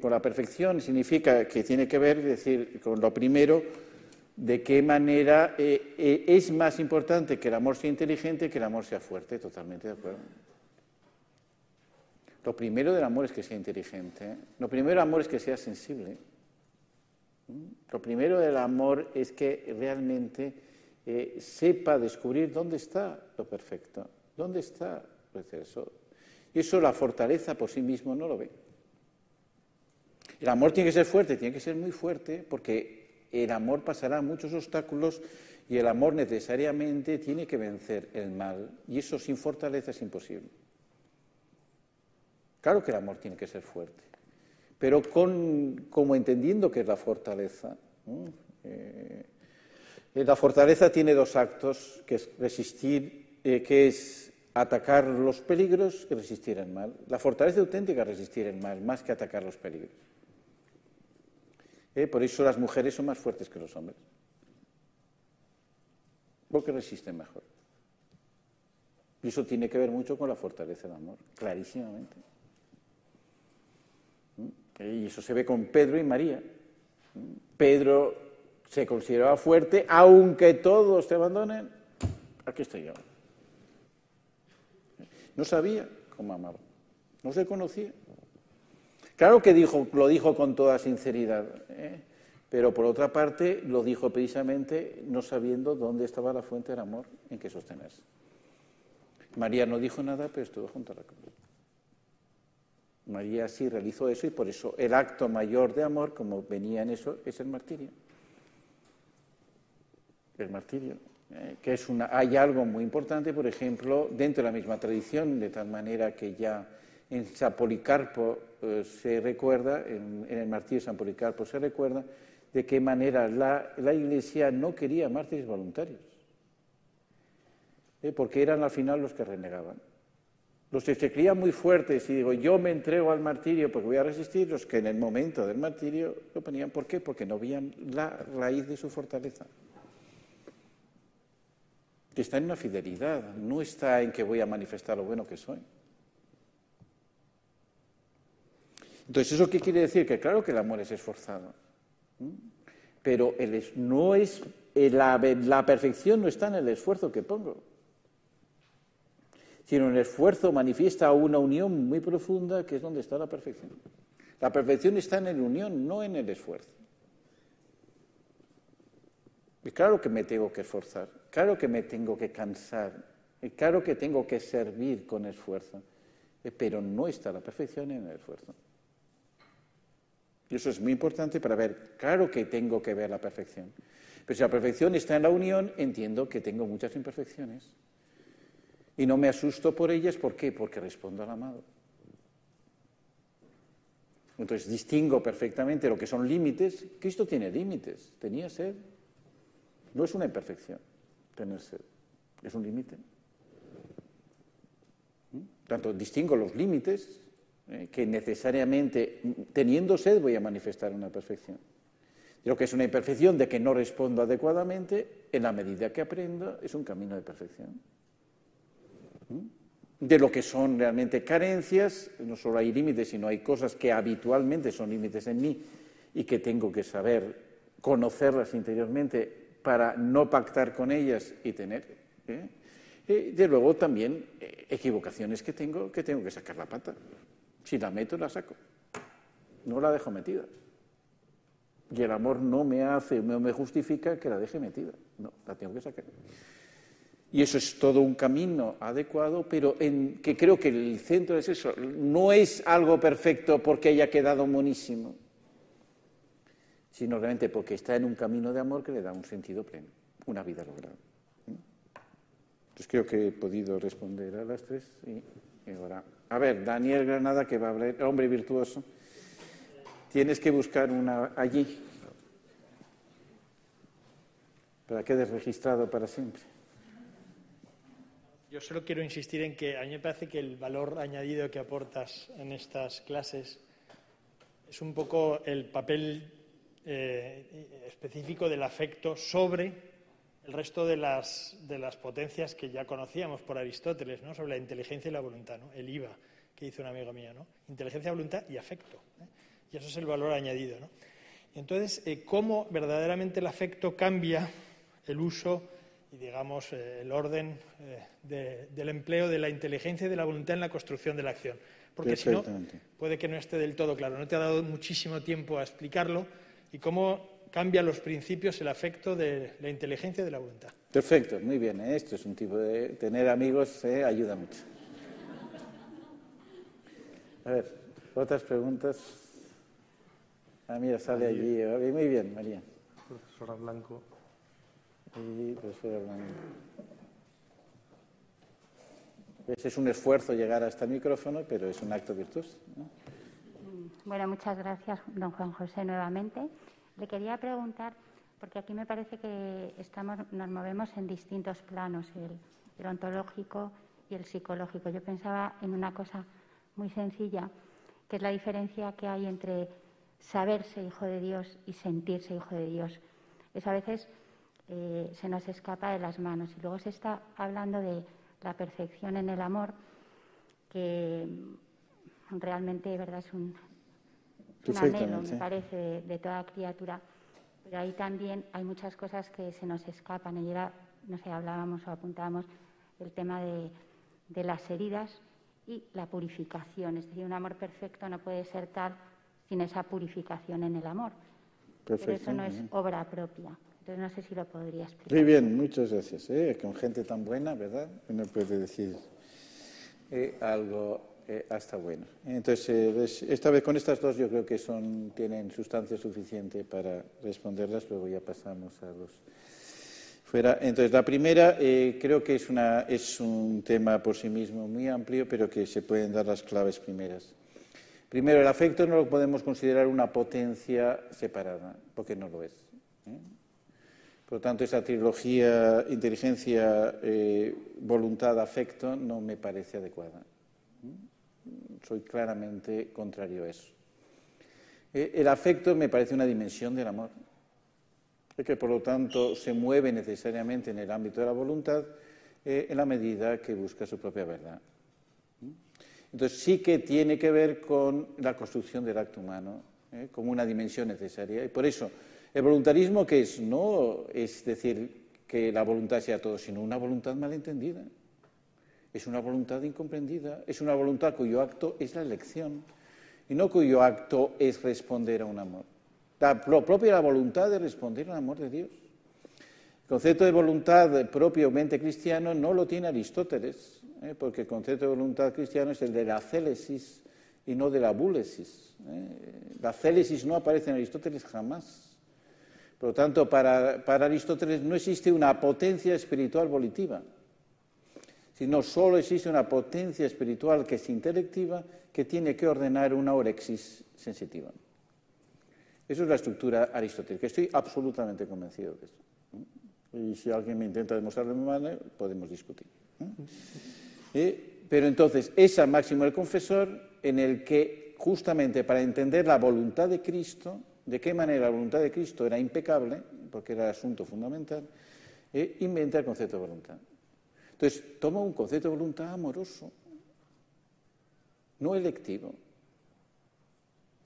con la perfección significa que tiene que ver, decir, con lo primero, de qué manera eh, eh, es más importante que el amor sea inteligente que el amor sea fuerte, totalmente de acuerdo. Lo primero del amor es que sea inteligente. Lo primero del amor es que sea sensible. Lo primero del amor es que realmente eh, sepa descubrir dónde está lo perfecto, dónde está eso. Y eso la fortaleza por sí mismo no lo ve. El amor tiene que ser fuerte, tiene que ser muy fuerte, porque el amor pasará muchos obstáculos y el amor necesariamente tiene que vencer el mal. Y eso sin fortaleza es imposible. Claro que el amor tiene que ser fuerte, pero con, como entendiendo que es la fortaleza. Eh, la fortaleza tiene dos actos, que es resistir, eh, que es atacar los peligros que resistir el mal. La fortaleza auténtica es resistir el mal, más que atacar los peligros. ¿Eh? Por eso las mujeres son más fuertes que los hombres. Porque resisten mejor. Y eso tiene que ver mucho con la fortaleza del amor, clarísimamente. ¿Mm? Y eso se ve con Pedro y María. ¿Mm? Pedro se consideraba fuerte, aunque todos te abandonen, aquí estoy yo. No sabía cómo amaba, no se conocía. Claro que dijo, lo dijo con toda sinceridad, ¿eh? pero por otra parte lo dijo precisamente no sabiendo dónde estaba la fuente del amor en que sostenerse. María no dijo nada, pero estuvo junto a la cruz. María sí realizó eso y por eso el acto mayor de amor, como venía en eso, es el martirio. El martirio. Eh, que es una, hay algo muy importante, por ejemplo, dentro de la misma tradición, de tal manera que ya en San Policarpo eh, se recuerda, en, el martirio de San Policarpo se recuerda, de qué manera la, Iglesia no quería mártires voluntarios, eh, porque eran al final los que renegaban. Los que se creían muy fuertes y digo, yo me entrego al martirio porque voy a resistir, los que en el momento del martirio lo ponían. ¿Por qué? Porque no veían la raíz de su fortaleza que está en una fidelidad, no está en que voy a manifestar lo bueno que soy. Entonces, ¿eso qué quiere decir? Que claro que el amor es esforzado, pero el no es, eh, la, la perfección no está en el esfuerzo que pongo, sino en el esfuerzo manifiesta una unión muy profunda que es donde está la perfección. La perfección está en la unión, no en el esfuerzo. Claro que me tengo que esforzar, claro que me tengo que cansar, claro que tengo que servir con esfuerzo, eh, pero no está la perfección en el esfuerzo. Y eso es muy importante para ver, claro que tengo que ver la perfección, pero si la perfección está en la unión, entiendo que tengo muchas imperfecciones. Y no me asusto por ellas, ¿por qué? Porque respondo al amado. Entonces distingo perfectamente lo que son límites. Cristo tiene límites, tenía sed. No es una imperfección tener sed, es un límite. ¿Mm? Tanto distingo los límites eh, que necesariamente teniendo sed voy a manifestar una perfección. Lo que es una imperfección de que no respondo adecuadamente, en la medida que aprendo, es un camino de perfección. ¿Mm? De lo que son realmente carencias, no solo hay límites, sino hay cosas que habitualmente son límites en mí y que tengo que saber conocerlas interiormente para no pactar con ellas y tener. ¿eh? Y de luego también eh, equivocaciones que tengo que tengo que sacar la pata. Si la meto, la saco. No la dejo metida. Y el amor no me hace, no me justifica que la deje metida. No, la tengo que sacar. Y eso es todo un camino adecuado, pero en que creo que el centro es eso. No es algo perfecto porque haya quedado monísimo, sino realmente porque está en un camino de amor que le da un sentido pleno, una vida lograda. Entonces creo que he podido responder a las tres. Y ahora, a ver, Daniel Granada, que va a hablar, hombre virtuoso, tienes que buscar una allí para que quedes registrado para siempre. Yo solo quiero insistir en que a mí me parece que el valor añadido que aportas en estas clases es un poco el papel eh, específico del afecto sobre el resto de las, de las, potencias que ya conocíamos por Aristóteles, ¿no? sobre la inteligencia y la voluntad, ¿no? el IVA que hizo un amigo mío, ¿no? inteligencia, voluntad y afecto. ¿eh? Y eso es el valor añadido. ¿no? Entonces, eh, ¿cómo verdaderamente el afecto cambia el uso y, digamos, eh, el orden de, del empleo de la inteligencia y de la voluntad en la construcción de la acción? Porque si no, puede que no esté del todo claro. No te ha dado muchísimo tiempo a explicarlo y cómo cambia los principios, el afecto de la inteligencia y de la voluntad. Perfecto, muy bien. ¿eh? Esto es un tipo de... Tener amigos eh, ayuda mucho. A ver, otras preguntas. Ah, mira, sale allí. Muy bien, María. Profesora Blanco. Y profesora Blanco. Es un esfuerzo llegar hasta el micrófono, pero es un acto virtuoso. ¿no? Bueno, muchas gracias, don Juan José, nuevamente. Le quería preguntar, porque aquí me parece que estamos, nos movemos en distintos planos, el, ontológico y el psicológico. Yo pensaba en una cosa muy sencilla, que es la diferencia que hay entre saberse hijo de Dios y sentirse hijo de Dios. Eso a veces eh, se nos escapa de las manos. Y luego se está hablando de la perfección en el amor, que realmente ¿verdad? es un, un anhelo, me parece, de, de, toda criatura. Pero ahí también hay muchas cosas que se nos escapan. Y era, no sé, hablábamos o apuntábamos el tema de, de las heridas y la purificación. Es decir, un amor perfecto no puede ser tal sin esa purificación en el amor. Perfecto, Pero eso no es obra propia. Entonces no sé si lo podría explicar. Muy bien, muchas gracias. ¿eh? Con gente tan buena, ¿verdad? Uno puede decir eh, algo eh, hasta bueno. Entonces, eh, esta vez con estas dos yo creo que son, tienen sustancia suficiente para responderlas, luego ya pasamos a los fuera. Entonces, la primera eh, creo que es, una, es un tema por sí mismo muy amplio, pero que se pueden dar las claves primeras. Primero, el afecto no lo podemos considerar una potencia separada, porque no lo es. ¿eh? Por lo tanto, esa trilogía inteligencia, voluntad, afecto no me parece adecuada. Soy claramente contrario a eso. Eh, el afecto me parece una dimensión del amor, que por lo tanto se mueve necesariamente en el ámbito de la voluntad eh, en la medida que busca su propia verdad. Entonces sí que tiene que ver con la construcción del acto humano eh, como una dimensión necesaria. Y por eso, el voluntarismo que es no es decir que la voluntad sea todo, sino una voluntad malentendida. Es una voluntad incomprendida, es una voluntad cuyo acto es la elección y no cuyo acto es responder a un amor. La, la voluntad de responder al amor de Dios. El concepto de voluntad propiamente cristiano no lo tiene Aristóteles, ¿eh? porque el concepto de voluntad cristiano es el de la célesis y no de la búlesis. ¿eh? La célesis no aparece en Aristóteles jamás. Por lo tanto, para Aristóteles no existe una potencia espiritual volitiva, sino solo existe una potencia espiritual que es intelectiva que tiene que ordenar una orexis sensitiva. Eso es la estructura aristotélica. Estoy absolutamente convencido de eso. Y si alguien me intenta demostrarlo mal, podemos discutir. ¿Eh? Pero entonces, esa máxima del confesor, en el que justamente para entender la voluntad de Cristo, de qué manera la voluntad de Cristo era impecable, porque era el asunto fundamental, eh, inventa el concepto de voluntad. Entonces, toma un concepto de voluntad amoroso, no electivo.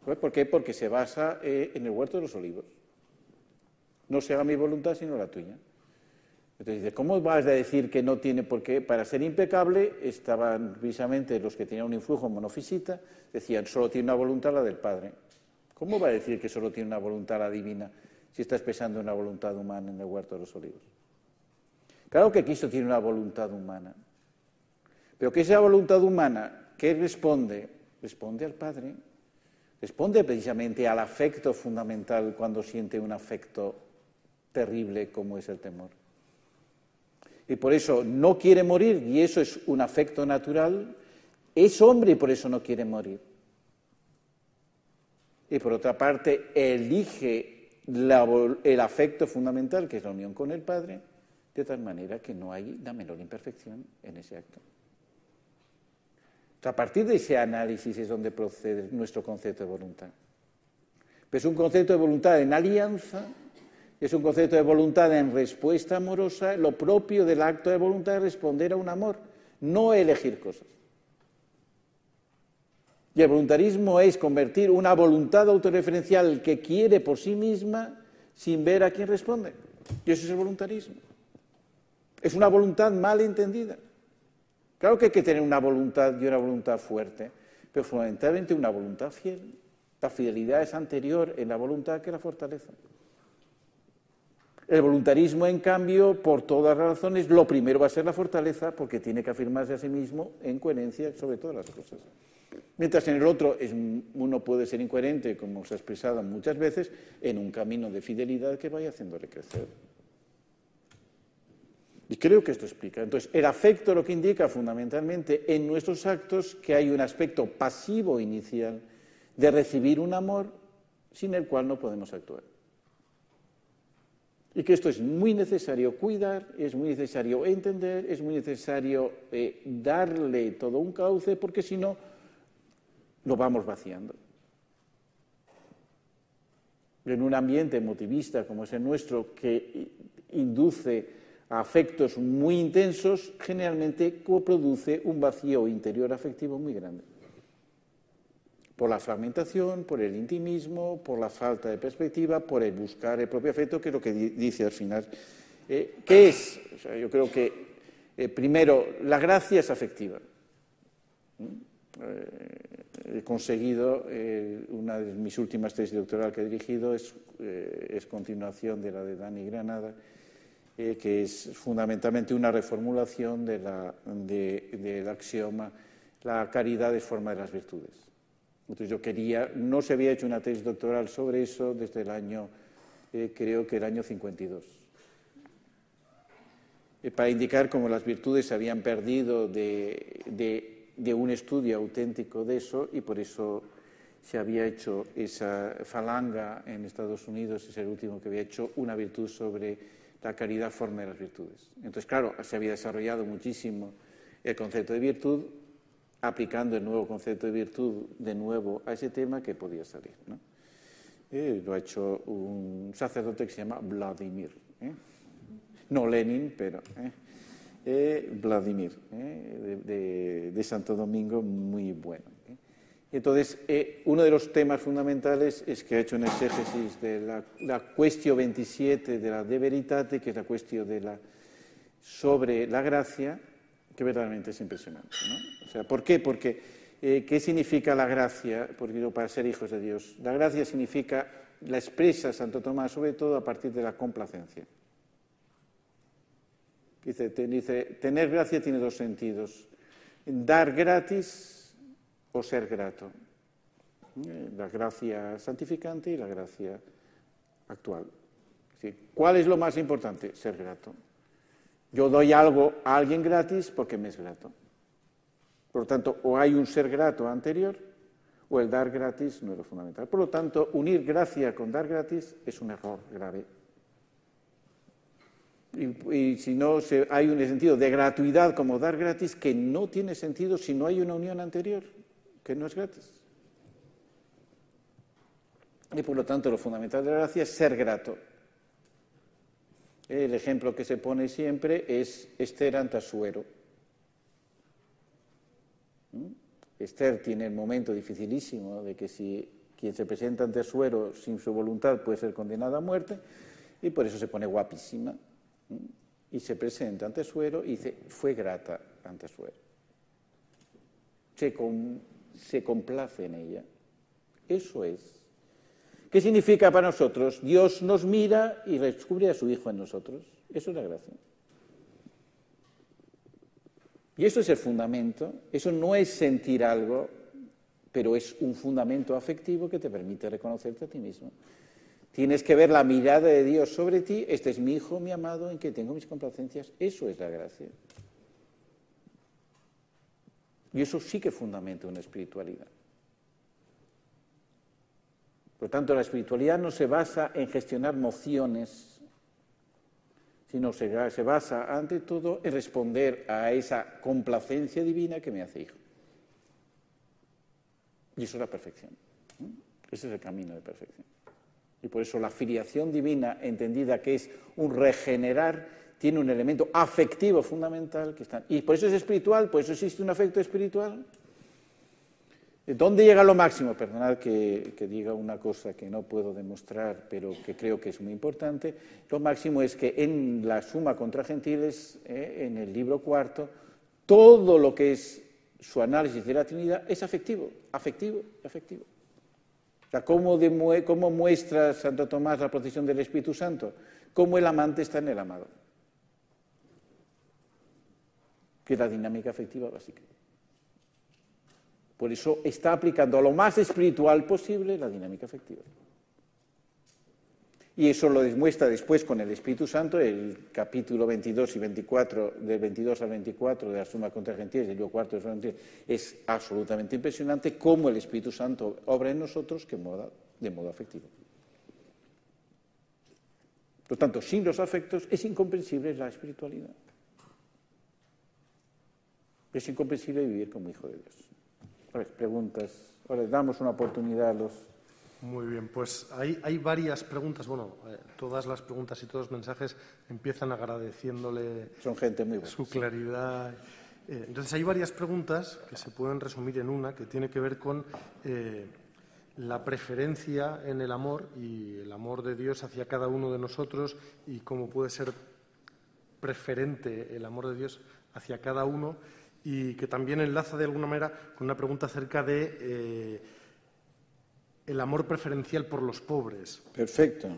¿Por qué? Porque se basa eh, en el huerto de los olivos. No se haga mi voluntad sino la tuya. Entonces dice, ¿cómo vas a decir que no tiene por qué? Para ser impecable estaban precisamente los que tenían un influjo monofisita, decían, solo tiene una voluntad la del Padre. ¿Cómo va a decir que solo tiene una voluntad la divina si está expresando una voluntad humana en el huerto de los olivos? Claro que Cristo tiene una voluntad humana, pero que esa voluntad humana, ¿qué responde? Responde al Padre, responde precisamente al afecto fundamental cuando siente un afecto terrible como es el temor y por eso no quiere morir, y eso es un afecto natural, es hombre y por eso no quiere morir. Y por otra parte, elige el afecto fundamental, que es la unión con el Padre, de tal manera que no hay la menor imperfección en ese acto. a partir de ese análisis es donde procede nuestro concepto de voluntad. Pero es un concepto de voluntad en alianza es un concepto de voluntad en respuesta amorosa, lo propio del acto de voluntad es responder a un amor, no elegir cosas. Y el voluntarismo es convertir una voluntad autorreferencial que quiere por sí misma sin ver a quién responde. Y eso es el voluntarismo. Es una voluntad mal entendida. Claro que hay que tener una voluntad y una voluntad fuerte, pero fundamentalmente una voluntad fiel. La fidelidad es anterior en la voluntad que la fortaleza. El voluntarismo, en cambio, por todas las razones, lo primero va a ser la fortaleza, porque tiene que afirmarse a sí mismo en coherencia sobre todas las cosas. Mientras en el otro uno puede ser incoherente, como se ha expresado muchas veces, en un camino de fidelidad que vaya haciéndole crecer. Y creo que esto explica. Entonces, el afecto lo que indica fundamentalmente en nuestros actos que hay un aspecto pasivo inicial de recibir un amor sin el cual no podemos actuar y que esto es muy necesario cuidar, es muy necesario entender, es muy necesario eh, darle todo un cauce, porque si no, lo vamos vaciando. En un ambiente emotivista como es el nuestro, que induce afectos muy intensos, generalmente produce un vacío interior afectivo muy grande por la fragmentación, por el intimismo, por la falta de perspectiva, por el buscar el propio afecto, que es lo que dice al final. Eh, ¿Qué es? yo creo que, eh, primero, la gracia es afectiva. Eh, he conseguido, una de mis últimas tesis doctoral que he dirigido es continuación de la de Dani Granada, que es fundamentalmente una reformulación de la, del axioma la caridad es forma de las virtudes. Entonces yo quería, no se había hecho una tesis doctoral sobre eso desde el año, eh, creo que el año 52. Eh, para indicar cómo las virtudes se habían perdido de, de, un estudio auténtico de eso y por eso se había hecho esa falanga en Estados Unidos, es el último que había hecho una virtud sobre la caridad forma de las virtudes. Entonces, claro, se había desarrollado muchísimo el concepto de virtud, aplicando el nuevo concepto de virtud de nuevo a ese tema que podía salir. Eh, lo ha hecho un sacerdote que se llama Vladimir. ¿eh? No Lenin, pero ¿eh? Vladimir, de, de, Santo Domingo, muy bueno. Entonces, uno de los temas fundamentales es que ha hecho un exégesis de la, la cuestión 27 de la de veritate, que es la cuestión sobre la gracia, que verdaderamente es impresionante. O sea, ¿Por qué? Porque eh, ¿qué significa la gracia? Porque para ser hijos de Dios. La gracia significa, la expresa Santo Tomás sobre todo a partir de la complacencia. Dice, dice, tener gracia tiene dos sentidos. Dar gratis o ser grato. Eh, la gracia santificante y la gracia actual. ¿Cuál es lo más importante? Ser grato. Yo doy algo a alguien gratis porque me es grato. Por lo tanto, o hay un ser grato anterior o el dar gratis no es lo fundamental. Por lo tanto, unir gracia con dar gratis es un error grave. Y, si no hay un sentido de gratuidad como dar gratis, que no tiene sentido si no hay una unión anterior, que no es gratis. Y por lo tanto, lo fundamental de la gracia es ser grato. El ejemplo que se pone siempre es Esther Antasuero. ¿Mm? Esther tiene el momento dificilísimo de que si Quien se presenta ante suero sin su voluntad puede ser condenado a muerte y por eso se pone guapísima. Y se presenta ante suero y dice, fue grata ante suero. Se, se complace en ella. Eso es. ¿Qué significa para nosotros? Dios nos mira y descubre a su Hijo en nosotros. Eso es la gracia. Y eso es el fundamento. Eso no es sentir algo, pero es un fundamento afectivo que te permite reconocerte a ti mismo. Tienes que ver la mirada de Dios sobre ti. Este es mi hijo, mi amado, en que tengo mis complacencias. Eso es la gracia. Y eso sí que fundamenta una espiritualidad. Por tanto, la espiritualidad no se basa en gestionar mociones, sino se, se basa, ante todo, en responder a esa complacencia divina que me hace hijo. Y eso es la perfección. Ese es el camino de perfección. Y por eso la filiación divina, entendida que es un regenerar, tiene un elemento afectivo fundamental. Que está, y por eso es espiritual, por eso existe un afecto espiritual. ¿Dónde llega lo máximo? Perdonad que, diga una cosa que no puedo demostrar, pero que creo que es muy importante. Lo máximo es que en la suma contra gentiles, eh, en el libro cuarto, todo lo que es su análisis de la Trinidad es afectivo, afectivo, afectivo. O sea, ¿cómo, ¿cómo muestra Santo Tomás la procesión del Espíritu Santo? Cómo el amante está en el amado. Que es la dinámica afectiva básica. Por eso está aplicando a lo más espiritual posible la dinámica afectiva. Y eso lo demuestra después con el Espíritu Santo, el capítulo 22 y 24, del 22 al 24 de la Suma contra Gentiles, el libro cuarto de Gentiles, es absolutamente impresionante cómo el Espíritu Santo obra en nosotros de modo afectivo. Por tanto, sin los afectos es incomprensible la espiritualidad. Es incomprensible vivir como hijo de Dios preguntas. Ahora damos una oportunidad a los. Muy bien, pues hay, hay varias preguntas. Bueno, eh, todas las preguntas y todos los mensajes empiezan agradeciéndole Son gente muy su claridad. Eh, entonces, hay varias preguntas que se pueden resumir en una que tiene que ver con eh, la preferencia en el amor y el amor de Dios hacia cada uno de nosotros y cómo puede ser preferente el amor de Dios hacia cada uno y que también enlaza de alguna manera con una pregunta acerca de eh, el amor preferencial por los pobres. Perfecto.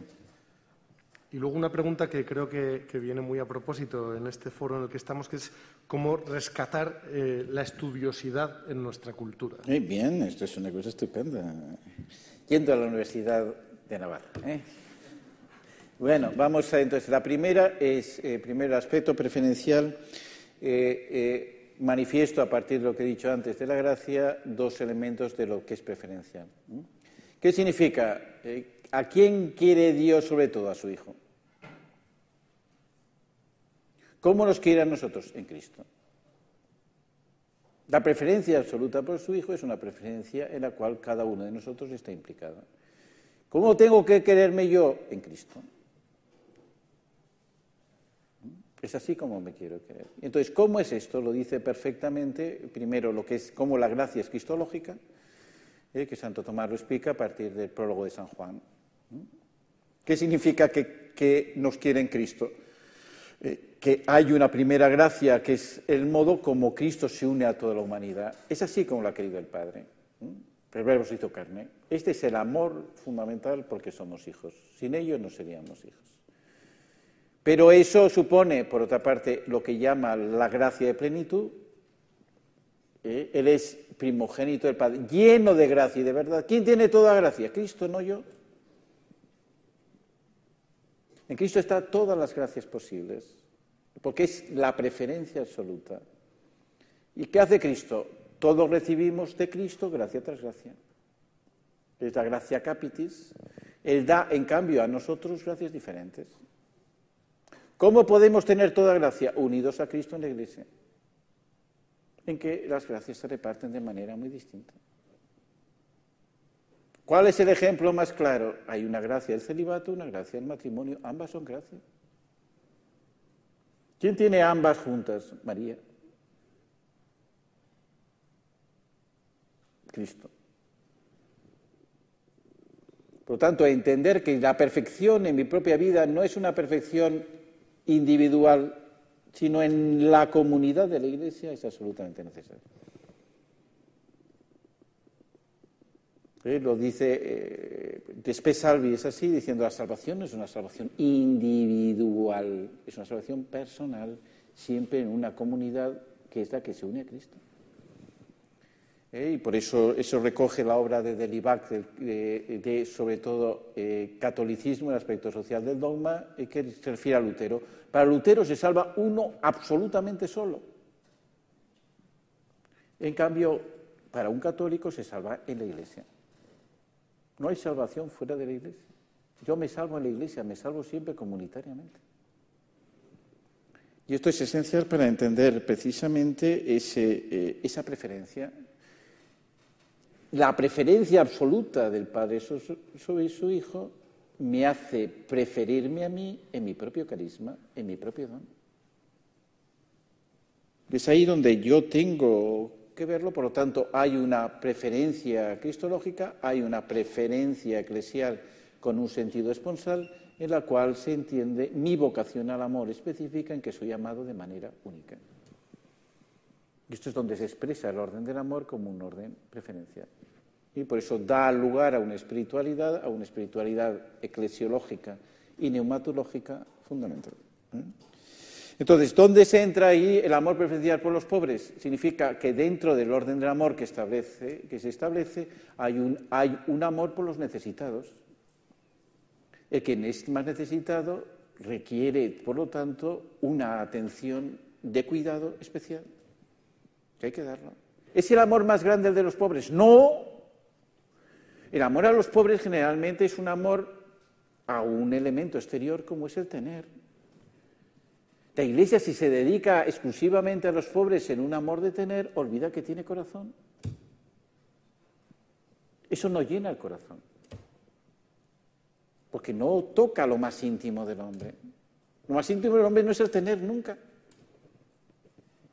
Y luego una pregunta que creo que, viene muy a propósito en este foro en el que estamos, que es cómo rescatar eh, la estudiosidad en nuestra cultura. Muy bien, esto es una cosa estupenda. Yendo a la Universidad de Navarra. ¿eh? Bueno, vamos a entonces. La primera es, eh, primer aspecto preferencial manifiesto a partir de lo que he dicho antes de la gracia dos elementos de lo que es preferencial. ¿Qué significa? Eh, ¿A quién quiere Dios sobre todo? A su Hijo. ¿Cómo nos quiere a nosotros? En Cristo. La preferencia absoluta por su Hijo es una preferencia en la cual cada uno de nosotros está implicado. ¿Cómo tengo que quererme yo? En Cristo. Es así como me quiero querer. Entonces, ¿cómo es esto? Lo dice perfectamente, primero, lo que es cómo la gracia es cristológica, eh, que Santo Tomás lo explica a partir del prólogo de San Juan. ¿Qué significa que, nos quiere en Cristo? Eh, que hay una primera gracia que es el modo como Cristo se une a toda la humanidad. Es así como lo ha querido el Padre. El verbo se hizo carne. Este es el amor fundamental porque somos hijos. Sin ello no seríamos hijos. Pero eso supone, por otra parte, lo que llama la gracia de plenitud. ¿eh? Él es primogénito del Padre, lleno de gracia y de verdad. ¿Quién tiene toda gracia? Cristo, no yo. En Cristo están todas las gracias posibles, porque es la preferencia absoluta. ¿Y qué hace Cristo? Todos recibimos de Cristo gracia tras gracia. Es la gracia capitis. Él da, en cambio, a nosotros gracias diferentes. ¿Cómo podemos tener toda gracia? Unidos a Cristo en la Iglesia, en que las gracias se reparten de manera muy distinta. ¿Cuál es el ejemplo más claro? Hay una gracia del celibato, una gracia del matrimonio, ambas son gracias. ¿Quién tiene ambas juntas? María. Cristo. Por lo tanto, entender que la perfección en mi propia vida no es una perfección individual, sino en la comunidad de la Iglesia es absolutamente necesario. ¿Eh? Lo dice eh, Despe Salvi, es así, diciendo la salvación es una salvación individual, es una salvación personal, siempre en una comunidad que es la que se une a Cristo. ¿Eh? Y por eso eso recoge la obra de Delibac, de, sobre todo eh, catolicismo, el aspecto social del dogma, y que se refiere a Lutero. Para Lutero se salva uno absolutamente solo. En cambio, para un católico se salva en la iglesia. No hay salvación fuera de la iglesia. Yo me salvo en la iglesia, me salvo siempre comunitariamente. Y esto es esencial para entender precisamente eh, esa preferencia la preferencia absoluta del Padre sobre su Hijo me hace preferirme a mí en mi propio carisma, en mi propio don. Es ahí donde yo tengo que verlo, por lo tanto, hay una preferencia cristológica, hay una preferencia eclesial con un sentido esponsal, en la cual se entiende mi vocación al amor específica en que soy amado de manera única. Y esto es donde se expresa el orden del amor como un orden preferencial. Y por eso da lugar a una espiritualidad, a una espiritualidad eclesiológica y neumatológica fundamental. ¿eh? Entonces, ¿dónde se entra ahí el amor preferencial por los pobres? Significa que dentro del orden del amor que, establece, que se establece hay un, hay un amor por los necesitados. El que es más necesitado requiere, por lo tanto, una atención de cuidado especial que hay que darlo. ¿Es el amor más grande el de los pobres? No. El amor a los pobres generalmente es un amor a un elemento exterior como es el tener. La Iglesia, si se dedica exclusivamente a los pobres en un amor de tener, olvida que tiene corazón. Eso no llena el corazón, porque no toca lo más íntimo del hombre. Lo más íntimo del hombre no es el tener nunca.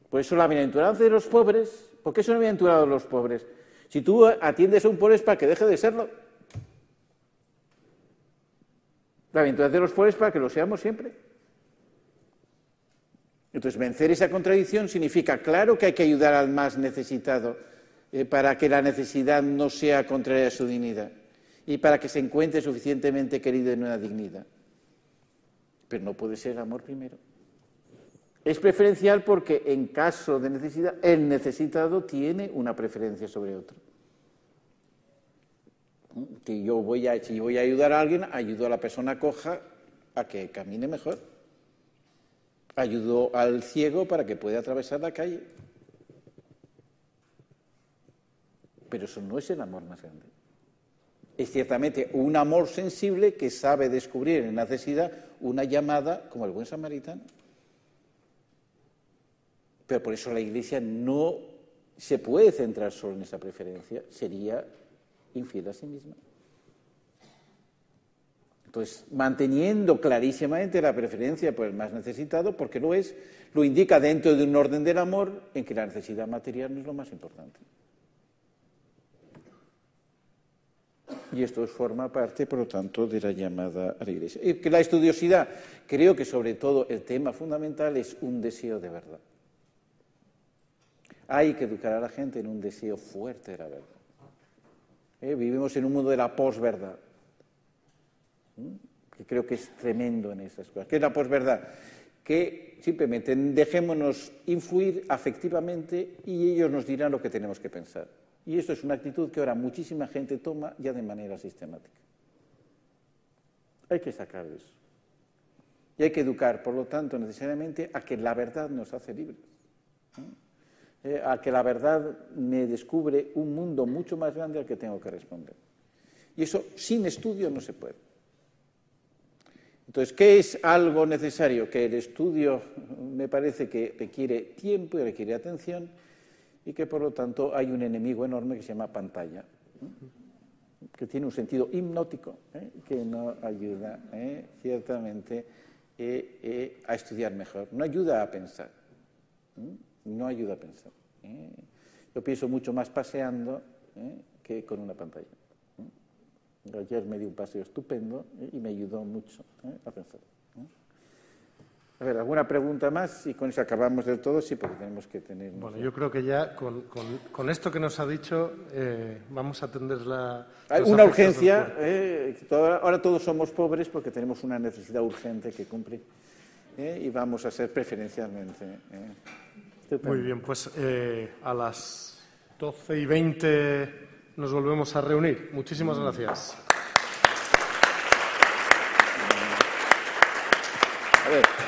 Por eso la bienaventuranza de los pobres, ¿por qué son bienaventurados los pobres? Si tú atiendes a un pobre es para que deje de serlo. La bienaventuranza de los pobres es para que lo seamos siempre. Entonces, vencer esa contradicción significa, claro que hay que ayudar al más necesitado eh, para que la necesidad no sea contraria a su dignidad y para que se encuentre suficientemente querido en una dignidad. Pero no puede ser amor primero. Es preferencial porque en caso de necesidad, el necesitado tiene una preferencia sobre otro. Que yo voy a, si voy a ayudar a alguien, ayudo a la persona coja a que camine mejor. Ayudo al ciego para que pueda atravesar la calle. Pero eso no es el amor más grande. Es ciertamente un amor sensible que sabe descubrir en necesidad una llamada como el buen samaritano. Pero por eso la Iglesia no se puede centrar solo en esa preferencia, sería infiel a sí misma. Entonces, manteniendo clarísimamente la preferencia por el más necesitado, porque lo es, lo indica dentro de un orden del amor en que la necesidad material no es lo más importante. Y esto forma parte, por lo tanto, de la llamada a la Iglesia. Y que la estudiosidad, creo que sobre todo el tema fundamental es un deseo de verdad. Hay que educar a la gente en un deseo fuerte de la verdad. ¿Eh? Vivimos en un mundo de la posverdad, que creo que es tremendo en esas cosas. ¿Qué es la posverdad? Que simplemente dejémonos influir afectivamente y ellos nos dirán lo que tenemos que pensar. Y esto es una actitud que ahora muchísima gente toma ya de manera sistemática. Hay que sacar de eso. Y hay que educar, por lo tanto, necesariamente a que la verdad nos hace libres. Eh, a que la verdad me descubre un mundo mucho más grande al que tengo que responder. Y eso sin estudio no se puede. Entonces, ¿qué es algo necesario? Que el estudio me parece que requiere tiempo y requiere atención y que por lo tanto hay un enemigo enorme que se llama pantalla, que tiene un sentido hipnótico, ¿eh? que no ayuda ¿eh? ciertamente a estudiar mejor, no ayuda a pensar no ayuda a pensar. ¿eh? Yo pienso mucho más paseando ¿eh? que con una pantalla. ¿eh? Ayer me dio un paseo estupendo y me ayudó mucho a pensar. A ver, ¿alguna pregunta más? Y con eso acabamos del todo, sí, porque tenemos que tener... Bueno, yo creo que ya con, con, esto que nos ha dicho eh, vamos a atender la... Hay una urgencia, eh, ahora todos somos pobres porque tenemos una necesidad urgente que cumplir eh, y vamos a ser preferencialmente. Muy bien, pues a las 12 y 20 nos volvemos a reunir. Muchísimas gracias. A ver.